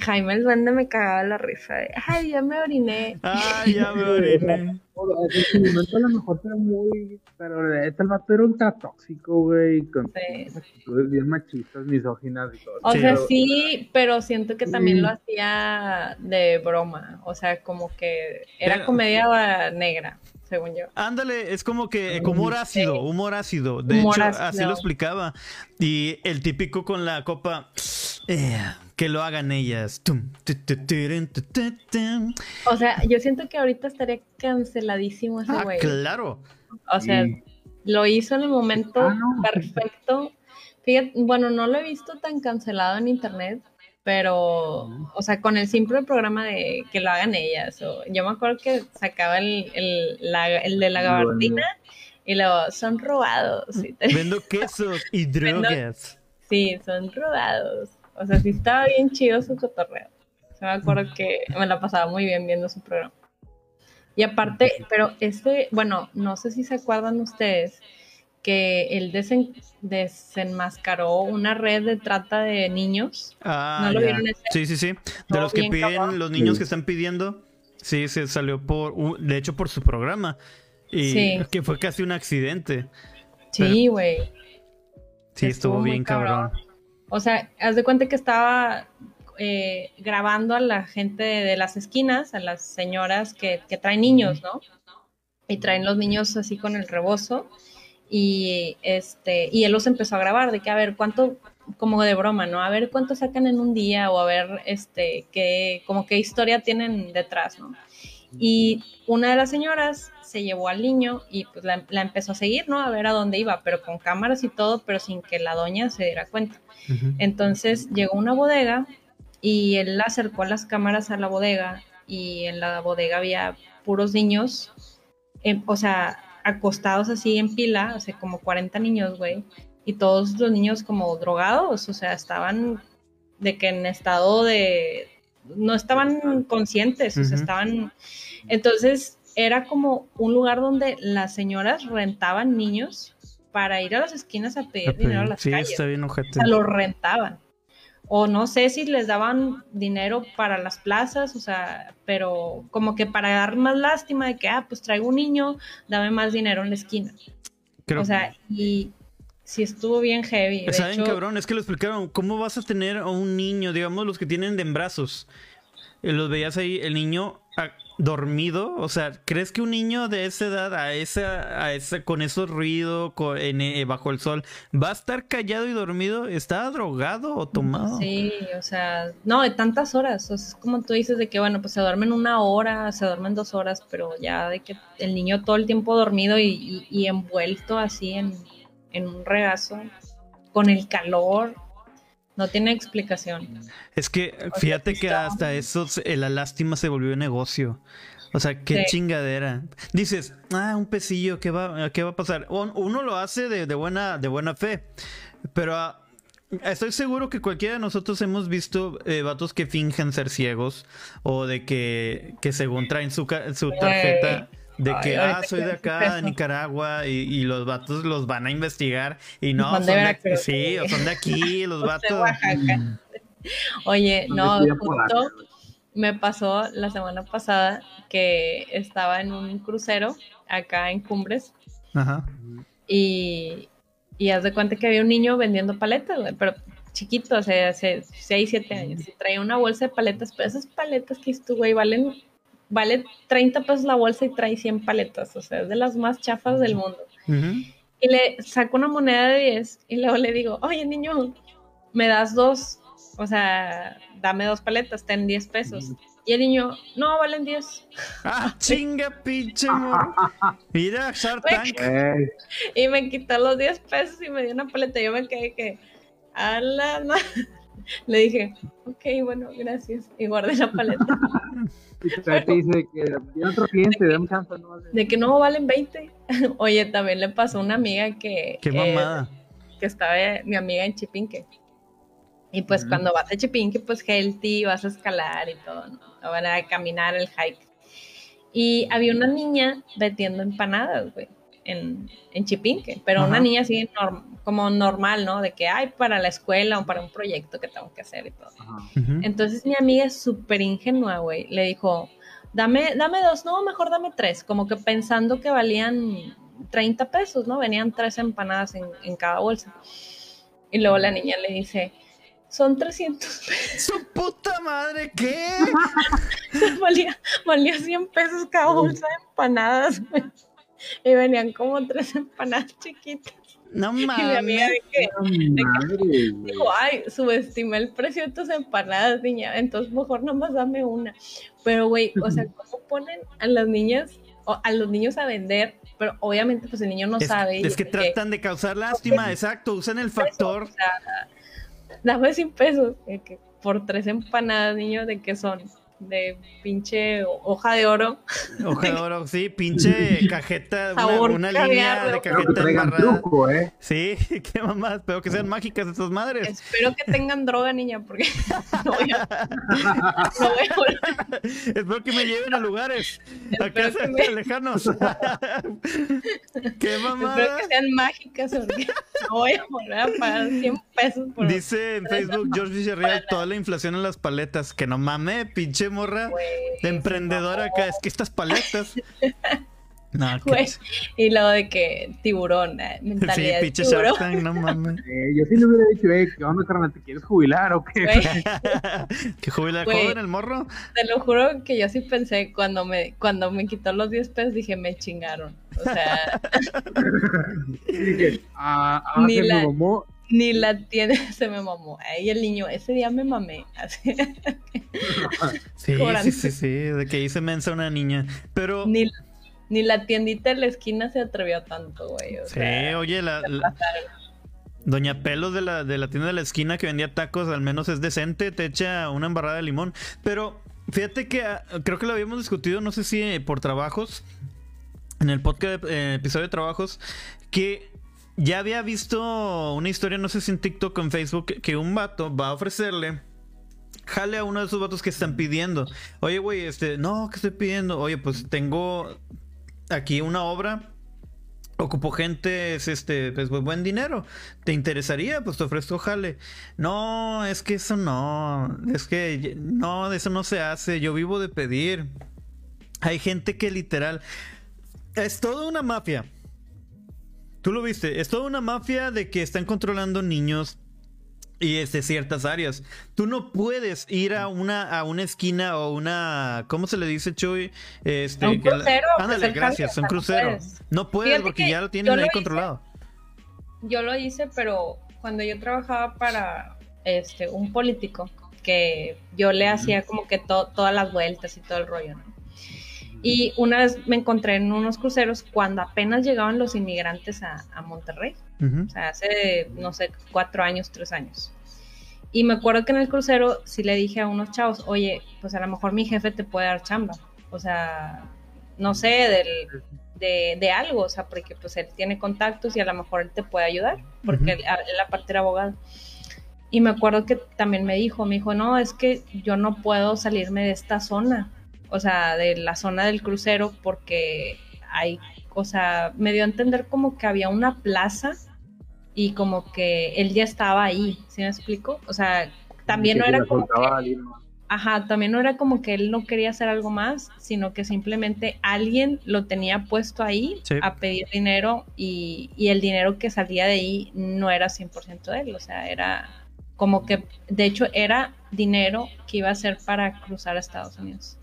Speaker 2: Jaime el Duende me cagaba la risa de, ay, ya me oriné.
Speaker 1: Ay, ya me oriné.
Speaker 3: En su momento a lo mejor era muy. Pero este el vato era ultra tóxico, güey. Con
Speaker 2: Sí.
Speaker 3: unas actitudes bien machistas, misóginas y todo.
Speaker 2: O
Speaker 1: Sí.
Speaker 2: sea,
Speaker 3: Pero-
Speaker 2: sí, pero siento que también
Speaker 3: Mm.
Speaker 2: lo hacía de broma. O sea, como que era
Speaker 1: Era-
Speaker 2: comedia negra, según yo.
Speaker 1: Ándale, es como que eh, humor ácido, humor ácido. De
Speaker 2: Humor
Speaker 1: hecho,
Speaker 2: ácido.
Speaker 1: así lo explicaba. Y el típico con la copa, eh, que lo hagan ellas.
Speaker 2: O sea, yo siento que ahorita estaría canceladísimo ese
Speaker 1: Ah,
Speaker 2: güey.
Speaker 1: claro.
Speaker 2: O sea,
Speaker 3: Sí.
Speaker 2: lo hizo en el momento
Speaker 3: Ah, no.
Speaker 2: perfecto. Fíjate, bueno, no lo he visto tan cancelado en internet, pero, o sea, con el simple programa de que lo hagan ellas. O, yo me acuerdo que sacaba el, el, la- el de la
Speaker 3: Bueno.
Speaker 2: gabardina y luego, son robados. Y te-
Speaker 1: Vendo quesos y drogas.
Speaker 2: Sí, son robados. O sea, sí estaba bien chido su cotorreo. Yo me acuerdo que me la pasaba muy bien viendo su programa. Y aparte, pero este, bueno, no sé si se acuerdan ustedes que él desen- desenmascaró una red de trata de niños.
Speaker 1: Ah,
Speaker 2: ¿No lo vieron ese?
Speaker 1: Sí, sí, sí. De los que piden,
Speaker 2: cabrón.
Speaker 1: los niños
Speaker 3: Sí.
Speaker 1: que están pidiendo. Sí, se salió por, de hecho, por su programa. Y
Speaker 2: Sí.
Speaker 1: que fue casi un accidente.
Speaker 2: Sí, güey.
Speaker 1: Sí, estuvo,
Speaker 2: Estuvo
Speaker 1: bien cabrón.
Speaker 2: cabrón. O sea, haz de cuenta que estaba eh, grabando a la gente de, las esquinas, a las señoras que, que traen niños, ¿no? Y traen los niños así con el rebozo. Y este, y él los empezó a grabar de que a ver cuánto, como de broma, ¿no? A ver cuánto sacan en un día, o a ver este, qué, como qué historia tienen detrás, ¿no? Y una de las señoras se llevó al niño y pues la, la empezó a seguir, ¿no? A ver a dónde iba, pero con cámaras y todo, pero sin que la doña se diera cuenta. Entonces llegó a una bodega y él acercó las cámaras a la bodega y en la bodega había puros niños, em, o sea, acostados así en pila, o sea, como 40 niños, güey, y todos los niños como drogados, o sea, estaban de que en estado de... no estaban conscientes, o sea, estaban... Entonces era como un lugar donde las señoras rentaban niños para ir a las esquinas a pedir dinero a las
Speaker 1: Sí,
Speaker 2: calles
Speaker 1: está bien
Speaker 2: o
Speaker 1: ojete.
Speaker 2: sea, los rentaban. O no sé si les daban dinero para las plazas, o sea, pero como que para dar más lástima de que, ah, pues traigo un niño, dame más dinero en la esquina.
Speaker 1: Creo-
Speaker 2: O sea, y sí estuvo bien heavy. De
Speaker 1: ¿Saben,
Speaker 2: hecho,
Speaker 1: cabrón? Es que lo explicaron. ¿Cómo vas a tener a un niño, digamos, los que tienen de en brazos? Eh, Los veías ahí, el niño ah, dormido. O sea, ¿crees que un niño de esa edad, a esa, a esa, con esos ruidos, eh, bajo el sol, va a estar callado y dormido? ¿Está drogado o tomado?
Speaker 2: Sí, o sea, no, de tantas horas. O sea, es como tú dices de que, bueno, pues se duermen una hora, se duermen dos horas, pero ya de que el niño todo el tiempo dormido y, y- y envuelto así en, en un regazo, con el calor, no tiene explicación.
Speaker 1: Es que fíjate que hasta eso, se- la lástima se volvió negocio. O sea, qué
Speaker 2: Sí.
Speaker 1: chingadera. Dices, ah, un pesillo, ¿qué va, qué va a pasar? Un- Uno lo hace de, de buena, de buena fe, pero ah, estoy seguro que cualquiera de nosotros hemos visto eh, vatos que fingen ser ciegos o de que, que según traen su, su tarjeta. De
Speaker 2: Ay,
Speaker 1: que, ah, soy
Speaker 2: que
Speaker 1: de acá, de. Nicaragua, y, y los vatos los van a investigar. Y no,
Speaker 2: Son de
Speaker 1: sí, o son de aquí, los vatos.
Speaker 2: Oye, no, justo me pasó la semana pasada que estaba en un crucero acá en Cumbres
Speaker 1: Ajá.
Speaker 2: y, y haz de cuenta que había un niño vendiendo paletas, güey, pero chiquito, o sea, hace 6, 7 años. Y traía una bolsa de paletas, pero esas paletas que tú, güey, valen, vale 30 pesos la bolsa y trae 100 paletas, o sea, es de las más chafas del mundo. Y le saco una moneda de 10 y luego le digo, oye niño, me das dos, o sea, dame dos paletas, ten 10 pesos. Y el niño, no, valen 10.
Speaker 1: Ah, chinga, pinche. Mira, Shark Tank.
Speaker 2: Y me quitó los 10 pesos y me dio una paleta. Yo me quedé que, a la ma-". Le dije, ok, bueno, gracias. Y guardé la paleta.
Speaker 3: y todavía te dice que viene otro cliente, dame chance, no
Speaker 2: De que no valen 20. Oye, también le pasó a una amiga que,
Speaker 1: Qué
Speaker 2: eh,
Speaker 1: mamada.
Speaker 2: que estaba mi amiga en Chipinque. Y pues cuando vas a Chipinque, pues healthy, vas a escalar y todo, ¿no? Van a caminar el hike. Y había una niña vendiendo empanadas, güey, en, en Chipinque, pero una
Speaker 1: Ajá.
Speaker 2: niña así norm- como normal, ¿no? De que hay para la escuela o para un proyecto que tengo que hacer y todo.
Speaker 3: Ajá.
Speaker 2: Entonces mi amiga es súper ingenua, güey. Le dijo, dame, dame dos, no, mejor dame tres. Como que pensando que valían 30 pesos, ¿no? Venían tres empanadas en, en cada bolsa. Y luego la niña le dice, son 300 pesos.
Speaker 1: ¡Su puta madre! ¿Qué?
Speaker 2: valía, valía 100 pesos cada bolsa de empanadas, güey. Y venían como tres empanadas chiquitas.
Speaker 1: No
Speaker 2: Y mi amiga
Speaker 1: mames.
Speaker 2: de que. Dijo, ay, subestimé el precio de tus empanadas, niña, entonces mejor nomás dame una. Pero, güey, o sea, ¿cómo ponen a las niñas, o a los niños a vender? Pero obviamente, pues el niño no
Speaker 1: Es,
Speaker 2: sabe.
Speaker 1: es que tratan de causar lástima, exacto. Usan el factor.
Speaker 2: O sea, dame 100 pesos. que por tres empanadas, niño, ¿de qué son? De pinche hoja de oro.
Speaker 1: Ojo de oro, sí, pinche cajeta, una,
Speaker 2: Sabor
Speaker 1: una
Speaker 2: caviar,
Speaker 1: línea de
Speaker 3: que
Speaker 1: cajeta
Speaker 3: truco, ¿eh?
Speaker 1: Sí, qué mamá, espero que sean mágicas estas madres.
Speaker 2: Espero que tengan droga, niña, porque no voy a, no voy a volver.
Speaker 1: Espero que me lleven a lugares a
Speaker 2: Espero
Speaker 1: casa
Speaker 2: que me-
Speaker 1: lejanos. qué
Speaker 2: Espero
Speaker 1: mamada.
Speaker 2: que sean mágicas, porque no voy a volver a pagar 100 pesos por
Speaker 1: Dice en Facebook George Villarreal toda la inflación en las paletas. Que no mames, pinche morra.
Speaker 2: Güey,
Speaker 1: emprendedora acá. Es que estas paletas. No, que-
Speaker 2: Güey, y luego de que tiburón, eh,
Speaker 1: Sí,
Speaker 2: mentalidad de
Speaker 1: pinche
Speaker 2: tiburón.
Speaker 1: Shark Tank, no mames.
Speaker 3: Eh, yo sí le hubiera dicho, eh, ¿qué onda, carnal? ¿Te quieres jubilar o qué?
Speaker 1: Que jubila joven el morro.
Speaker 2: te lo juro que yo sí pensé cuando me cuando me quitó los 10 pesos dije me chingaron. O sea,
Speaker 3: Y dije, ah, ah,
Speaker 2: Ni
Speaker 3: se
Speaker 2: la-
Speaker 3: me mamó.
Speaker 2: Ni la tiene, se me mamó. Ahí el niño, ese día me mamé. Así,
Speaker 1: Sí, sí, sí, sí. De que hice mensa una niña. Pero.
Speaker 2: ni, ni la tiendita de la esquina se atrevió tanto, güey. O
Speaker 1: Sí,
Speaker 2: sea,
Speaker 1: oye, la, la- Doña Pelos de la, de la tienda de la esquina que vendía tacos, al menos es decente, te echa una embarrada de limón. Pero fíjate que ah, creo que lo habíamos discutido, no sé si eh, por trabajos, en el podcast, eh, episodio de trabajos, que ya había visto una historia, no sé si en TikTok o en Facebook, que- un vato va a ofrecerle jale a uno de esos vatos que están pidiendo. Oye, güey, este, no, ¿qué estoy pidiendo? Oye, pues tengo aquí una obra. Ocupo gente, es este, pues bu- buen dinero. ¿Te interesaría? Pues te ofrezco jale. No, es que eso no. Es que no, eso no se hace. Yo vivo de pedir. Hay gente que literal. Es toda una mafia. Tú lo viste. Es toda una mafia de que están controlando niños y es de ciertas áreas. Tú no puedes ir a una a una esquina o una ¿cómo se le dice, Chuy? Este,
Speaker 2: A un
Speaker 1: la-
Speaker 2: crucero,
Speaker 1: Ándale,
Speaker 2: pues,
Speaker 1: gracias, un crucero.
Speaker 2: puedes.
Speaker 1: No puedes porque
Speaker 2: que
Speaker 1: ya lo tienen
Speaker 2: lo
Speaker 1: ahí
Speaker 2: hice.
Speaker 1: controlado.
Speaker 2: yo lo hice, pero cuando yo trabajaba para este un político, que yo le hacía como que to- todas las vueltas y todo el rollo, ¿no? Y una vez me encontré en unos cruceros cuando apenas llegaban los inmigrantes a, a Monterrey, o sea, hace, no sé, cuatro años, tres años. Y me acuerdo que en el crucero sí le dije a unos chavos, oye, pues a lo mejor mi jefe te puede dar chamba. O sea, no sé, del, de, de algo, o sea, porque pues él tiene contactos y a lo mejor él te puede ayudar, porque
Speaker 1: Ujú.
Speaker 2: él, él aparte era abogado. Y me acuerdo que también me dijo, me dijo, no, es que yo no puedo salirme de esta zona, o sea, de la zona del crucero, porque hay, o sea, me dio a entender como que había una plaza y como que él ya estaba ahí, ¿sí me explico? O sea, también no era como ajá, también no era como que él no quería hacer algo más, sino que simplemente alguien lo tenía puesto ahí
Speaker 1: Sí.
Speaker 2: a pedir dinero y, y el dinero que salía de ahí no era 100% de él, o sea, era como que, de hecho, era dinero que iba a ser para cruzar a Estados Unidos.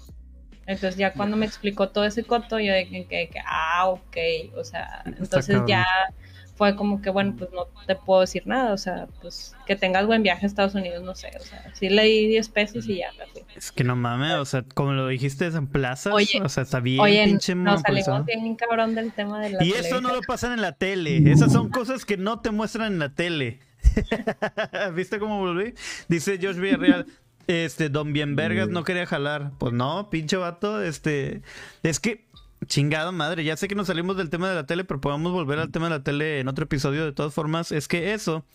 Speaker 2: Entonces ya cuando me explicó todo ese coto, yo de que, que- ah, ok, o sea, entonces ya fue como que, bueno, pues no te puedo decir nada, o sea, pues que tengas buen viaje a Estados Unidos, no sé, o sea, sí le di 10 pesos y ya me fui.
Speaker 1: Es que no mames, o sea, como lo dijiste en plazas,
Speaker 2: Oye,
Speaker 1: o sea, está bien
Speaker 2: Oye,
Speaker 1: pinche
Speaker 2: nos salimos bien cabrón del tema de la
Speaker 1: Y eso no lo pasan en la tele. Esas son cosas que no te muestran en la tele. ¿Viste cómo volví? Dice Josh Villarreal. Este, Don Bienvergas no quería jalar. Pues no, pinche vato. Este, es que, chingado madre. Ya sé que nos salimos del tema de la tele, pero podemos volver al tema de la tele en otro episodio. De todas formas, es que eso,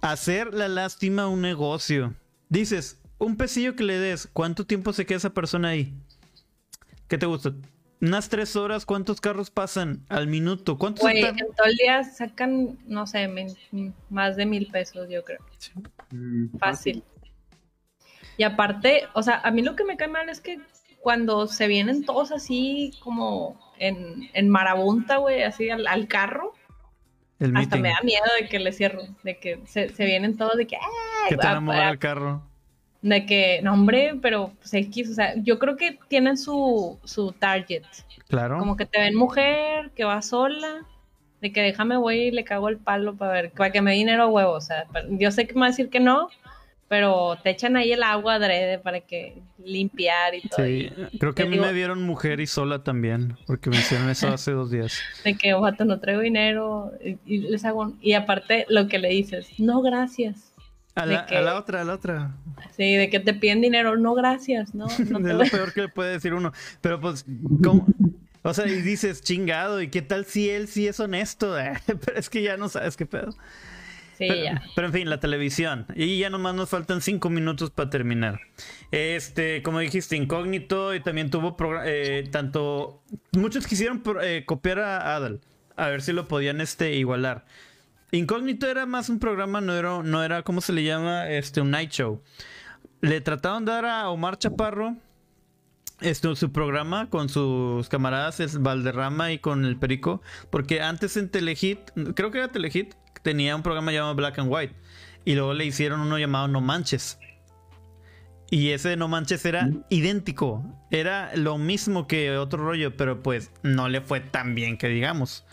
Speaker 1: hacer la lástima un negocio. Dices, un pesillo que le des, ¿cuánto tiempo se queda esa persona ahí? ¿Qué te gusta? Unas tres horas, ¿cuántos carros pasan al minuto? ¿Cuántos
Speaker 2: en todo el día sacan, no sé, más de mil pesos, yo creo.
Speaker 3: Mm,
Speaker 2: Fácil. Y aparte, o sea, a mí lo que me cae mal es que cuando se vienen todos así como en, en marabunta, güey, así al, al carro,
Speaker 1: El
Speaker 2: hasta
Speaker 1: meeting.
Speaker 2: me da miedo de que le cierro, de que se, se vienen todos de que.
Speaker 1: Que te van a mover el carro.
Speaker 2: de que, no hombre, pero pues X, o sea, yo creo que tienen su, su target,
Speaker 1: Claro.
Speaker 2: como que te ven mujer, que va sola, de que déjame voy y le cago el palo para ver, para que me dé dinero a huevo, o sea, yo sé que me va a decir que no, pero te echan ahí el agua adrede para que limpiar y todo,
Speaker 1: Sí, creo que a mí
Speaker 2: digo-
Speaker 1: me vieron mujer y sola también, porque me hicieron eso hace dos días.
Speaker 2: de que, vato, no traigo dinero, y, y les hago, y aparte lo que le dices, no gracias,
Speaker 1: A la,
Speaker 2: que-
Speaker 1: a la otra, a la otra.
Speaker 2: sí, de que te piden dinero, no gracias, no, no te
Speaker 1: es lo peor que le puede decir uno. Pero pues, ¿cómo? O sea, y dices, chingado, ¿y qué tal si él sí es honesto? Pero es que ya no sabes qué pedo.
Speaker 2: Sí,
Speaker 1: pero,
Speaker 2: ya.
Speaker 1: pero en fin, la televisión. Y ya nomás nos faltan cinco minutos para terminar. Este, como dijiste, incógnito y también tuvo eh, tanto. Muchos quisieron eh, copiar a Adal. A ver si lo podían este, igualar. Incógnito era más un programa, no era, no era, ¿cómo se le llama? Este, un night show. Le trataron de dar a Omar Chaparro este, su programa con sus camaradas, el Valderrama y con el Perico, porque antes en Telehit, creo que era Telehit, tenía un programa llamado Black and White, y luego le hicieron uno llamado No Manches. Y ese de No Manches era idéntico, era lo mismo que otro rollo, pero pues no le fue tan bien que digamos.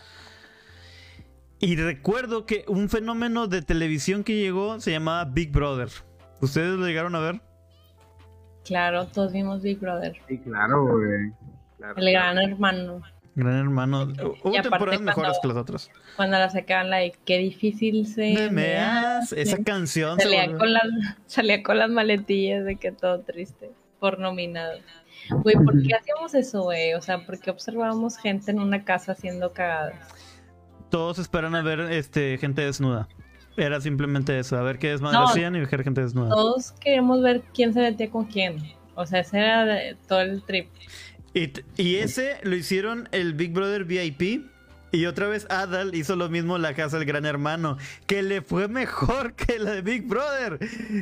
Speaker 1: Y recuerdo que un fenómeno de televisión que llegó se llamaba Big Brother. ¿Ustedes lo llegaron a ver?
Speaker 2: Claro, todos vimos Big Brother,
Speaker 3: Sí, claro, güey. Claro,
Speaker 2: el gran hermano.
Speaker 1: Gran hermano. Hubo temporadas mejores
Speaker 2: cuando-
Speaker 1: que las otras.
Speaker 2: Cuando la sacaban la de qué difícil se
Speaker 1: Me
Speaker 2: me
Speaker 1: hace- Esa canción
Speaker 2: salía con las salía con las maletillas de que todo triste por nominado. Güey, ¿por qué hacíamos eso, güey? O sea, ¿por qué observábamos gente en una casa haciendo cagadas?
Speaker 1: Todos esperan a ver este gente desnuda. Era simplemente eso, a ver qué desmadre
Speaker 2: No.
Speaker 1: hacían y ver gente desnuda.
Speaker 2: Todos queríamos ver quién se metía con quién. O sea, ese era de- todo el trip.
Speaker 1: Y, ese lo hicieron el Big Brother VIP. Y otra vez Adal hizo lo mismo en la casa del gran hermano. Que le fue mejor que la de Big Brother.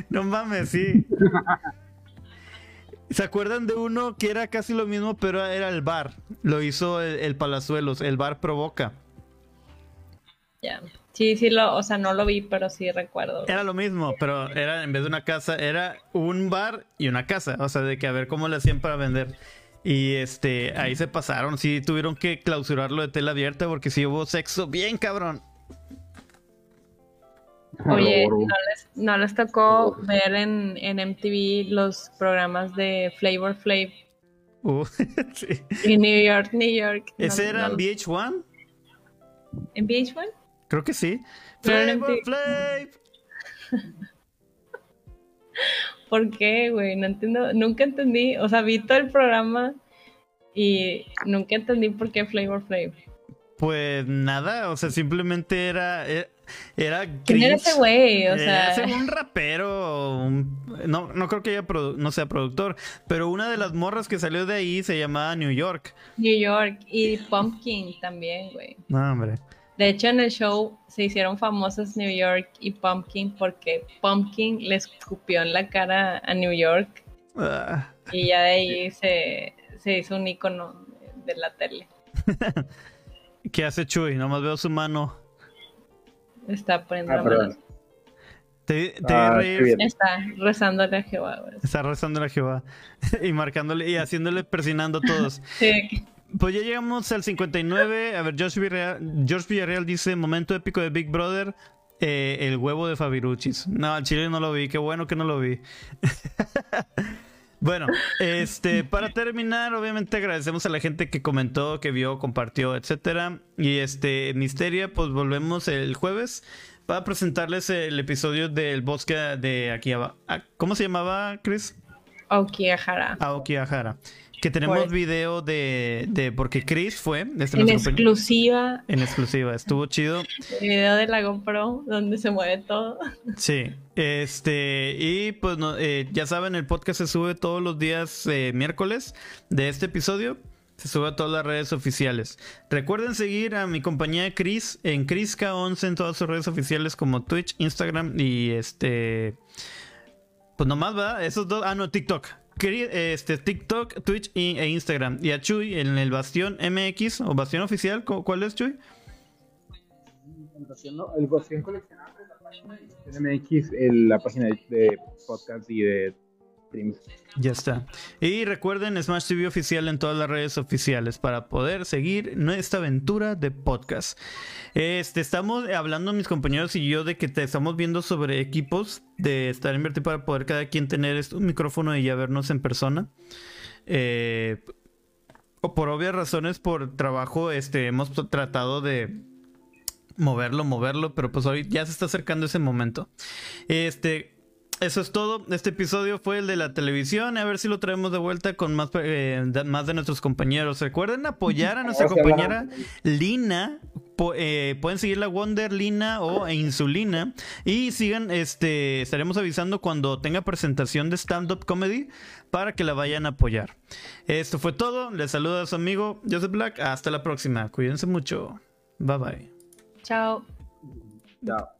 Speaker 1: No mames, sí. ¿Se acuerdan de uno que era casi lo mismo, pero era el bar? Lo hizo el, el Palazuelos, el bar provoca.
Speaker 2: Ya. Sí, sí, lo, o sea, no lo vi, pero sí recuerdo.
Speaker 1: Era lo mismo, pero era en vez de una casa, era un bar y una casa. O sea, de que a ver cómo le hacían para vender. Y este, ahí se pasaron. Sí, tuvieron que clausurarlo de tela abierta porque sí hubo sexo bien cabrón.
Speaker 2: Oye. ¿no les, no les tocó ver en, en MTV los programas de Flavor Flav
Speaker 1: Uh, sí.
Speaker 2: en New York, New York? No-
Speaker 1: ¿Ese era
Speaker 2: no-
Speaker 1: en VH1?
Speaker 2: ¿En VH1?
Speaker 1: Creo que sí. Flavor Flav.
Speaker 2: ¿Por qué, güey? No entiendo, nunca entendí, o sea, vi todo el programa y nunca entendí por qué Flavor Flav.
Speaker 1: Pues nada, o sea, simplemente era. Era, era
Speaker 2: ¿Quién era ese güey? O
Speaker 1: Era
Speaker 2: sea,
Speaker 1: un rapero. un- no, no creo que haya produ- no sea productor. Pero una de las morras que salió de ahí se llamaba New York.
Speaker 2: New York y Pumpkin también, güey.
Speaker 1: No, hombre.
Speaker 2: De hecho, en el show se hicieron famosas New York y Pumpkin porque Pumpkin le escupió en la cara a New York
Speaker 1: Ah,
Speaker 2: y ya de ahí se, se hizo un icono de la tele.
Speaker 1: ¿Qué hace Chuy? Nomás veo su mano.
Speaker 2: Está poniendo
Speaker 3: Ah,
Speaker 2: mano.
Speaker 1: Te, te
Speaker 3: Ah.
Speaker 2: Está rezándole a Jehová, güey.
Speaker 1: Está rezando a Jehová. y marcándole y haciéndole persinando a todos.
Speaker 2: Sí,
Speaker 1: Pues ya llegamos al 59. A ver, George Villarreal, George Villarreal dice: Momento épico de Big Brother. eh, el huevo de Fabiruchis. No, al chile no lo vi. Qué bueno que no lo vi. bueno, este, para terminar, obviamente agradecemos a la gente que comentó, que vio, compartió, etcétera. Y este, Misteria, pues volvemos el jueves para presentarles el episodio del bosque de aquí abajo. ¿Cómo se llamaba, Chris?
Speaker 2: Aokigahara.
Speaker 1: Aokigahara. Que tenemos video de, de. Porque Chris fue. este
Speaker 2: En exclusiva,
Speaker 1: En exclusiva. Estuvo chido.
Speaker 2: el video de la GoPro donde se mueve todo.
Speaker 1: Sí. Este. Y pues no, eh, ya saben, el podcast se sube todos los días eh, miércoles de este episodio. Se sube a todas las redes oficiales. Recuerden seguir a mi compañía Chris en ChrisK11 en todas sus redes oficiales como Twitch, Instagram y este. Pues nomás, ¿verdad? Esos dos. Ah, no, TikTok. Este, TikTok, Twitch y, e Instagram. Y a Chuy en el Bastión MX o Bastión Oficial. ¿cu- ¿Cuál es, Chuy?
Speaker 3: El Bastión, no, el Bastión coleccionable, la página de MX, el- la página de, de podcast y de streams.
Speaker 1: Ya está. Y recuerden Smash TV oficial en todas las redes oficiales para poder seguir nuestra aventura de podcast. Este, estamos hablando mis compañeros y yo de que te estamos viendo sobre equipos de estar invertido para poder cada quien tener un micrófono y ya vernos en persona. Eh, por obvias razones, por trabajo, este, hemos tratado de moverlo, moverlo, pero pues hoy ya se está acercando ese momento. Este, eso es todo. Este episodio fue el de la televisión. A ver si lo traemos de vuelta con más, eh, de, más de nuestros compañeros. Recuerden apoyar a nuestra compañera Lina. Po- eh, pueden seguir la Wonder Lina o e Insulina. Y sigan, este, estaremos avisando cuando tenga presentación de stand-up comedy para que la vayan a apoyar. Esto fue todo. Les saluda a su amigo Joseph Black. Hasta la próxima. Cuídense mucho. Bye bye.
Speaker 2: Chao.
Speaker 3: Chao.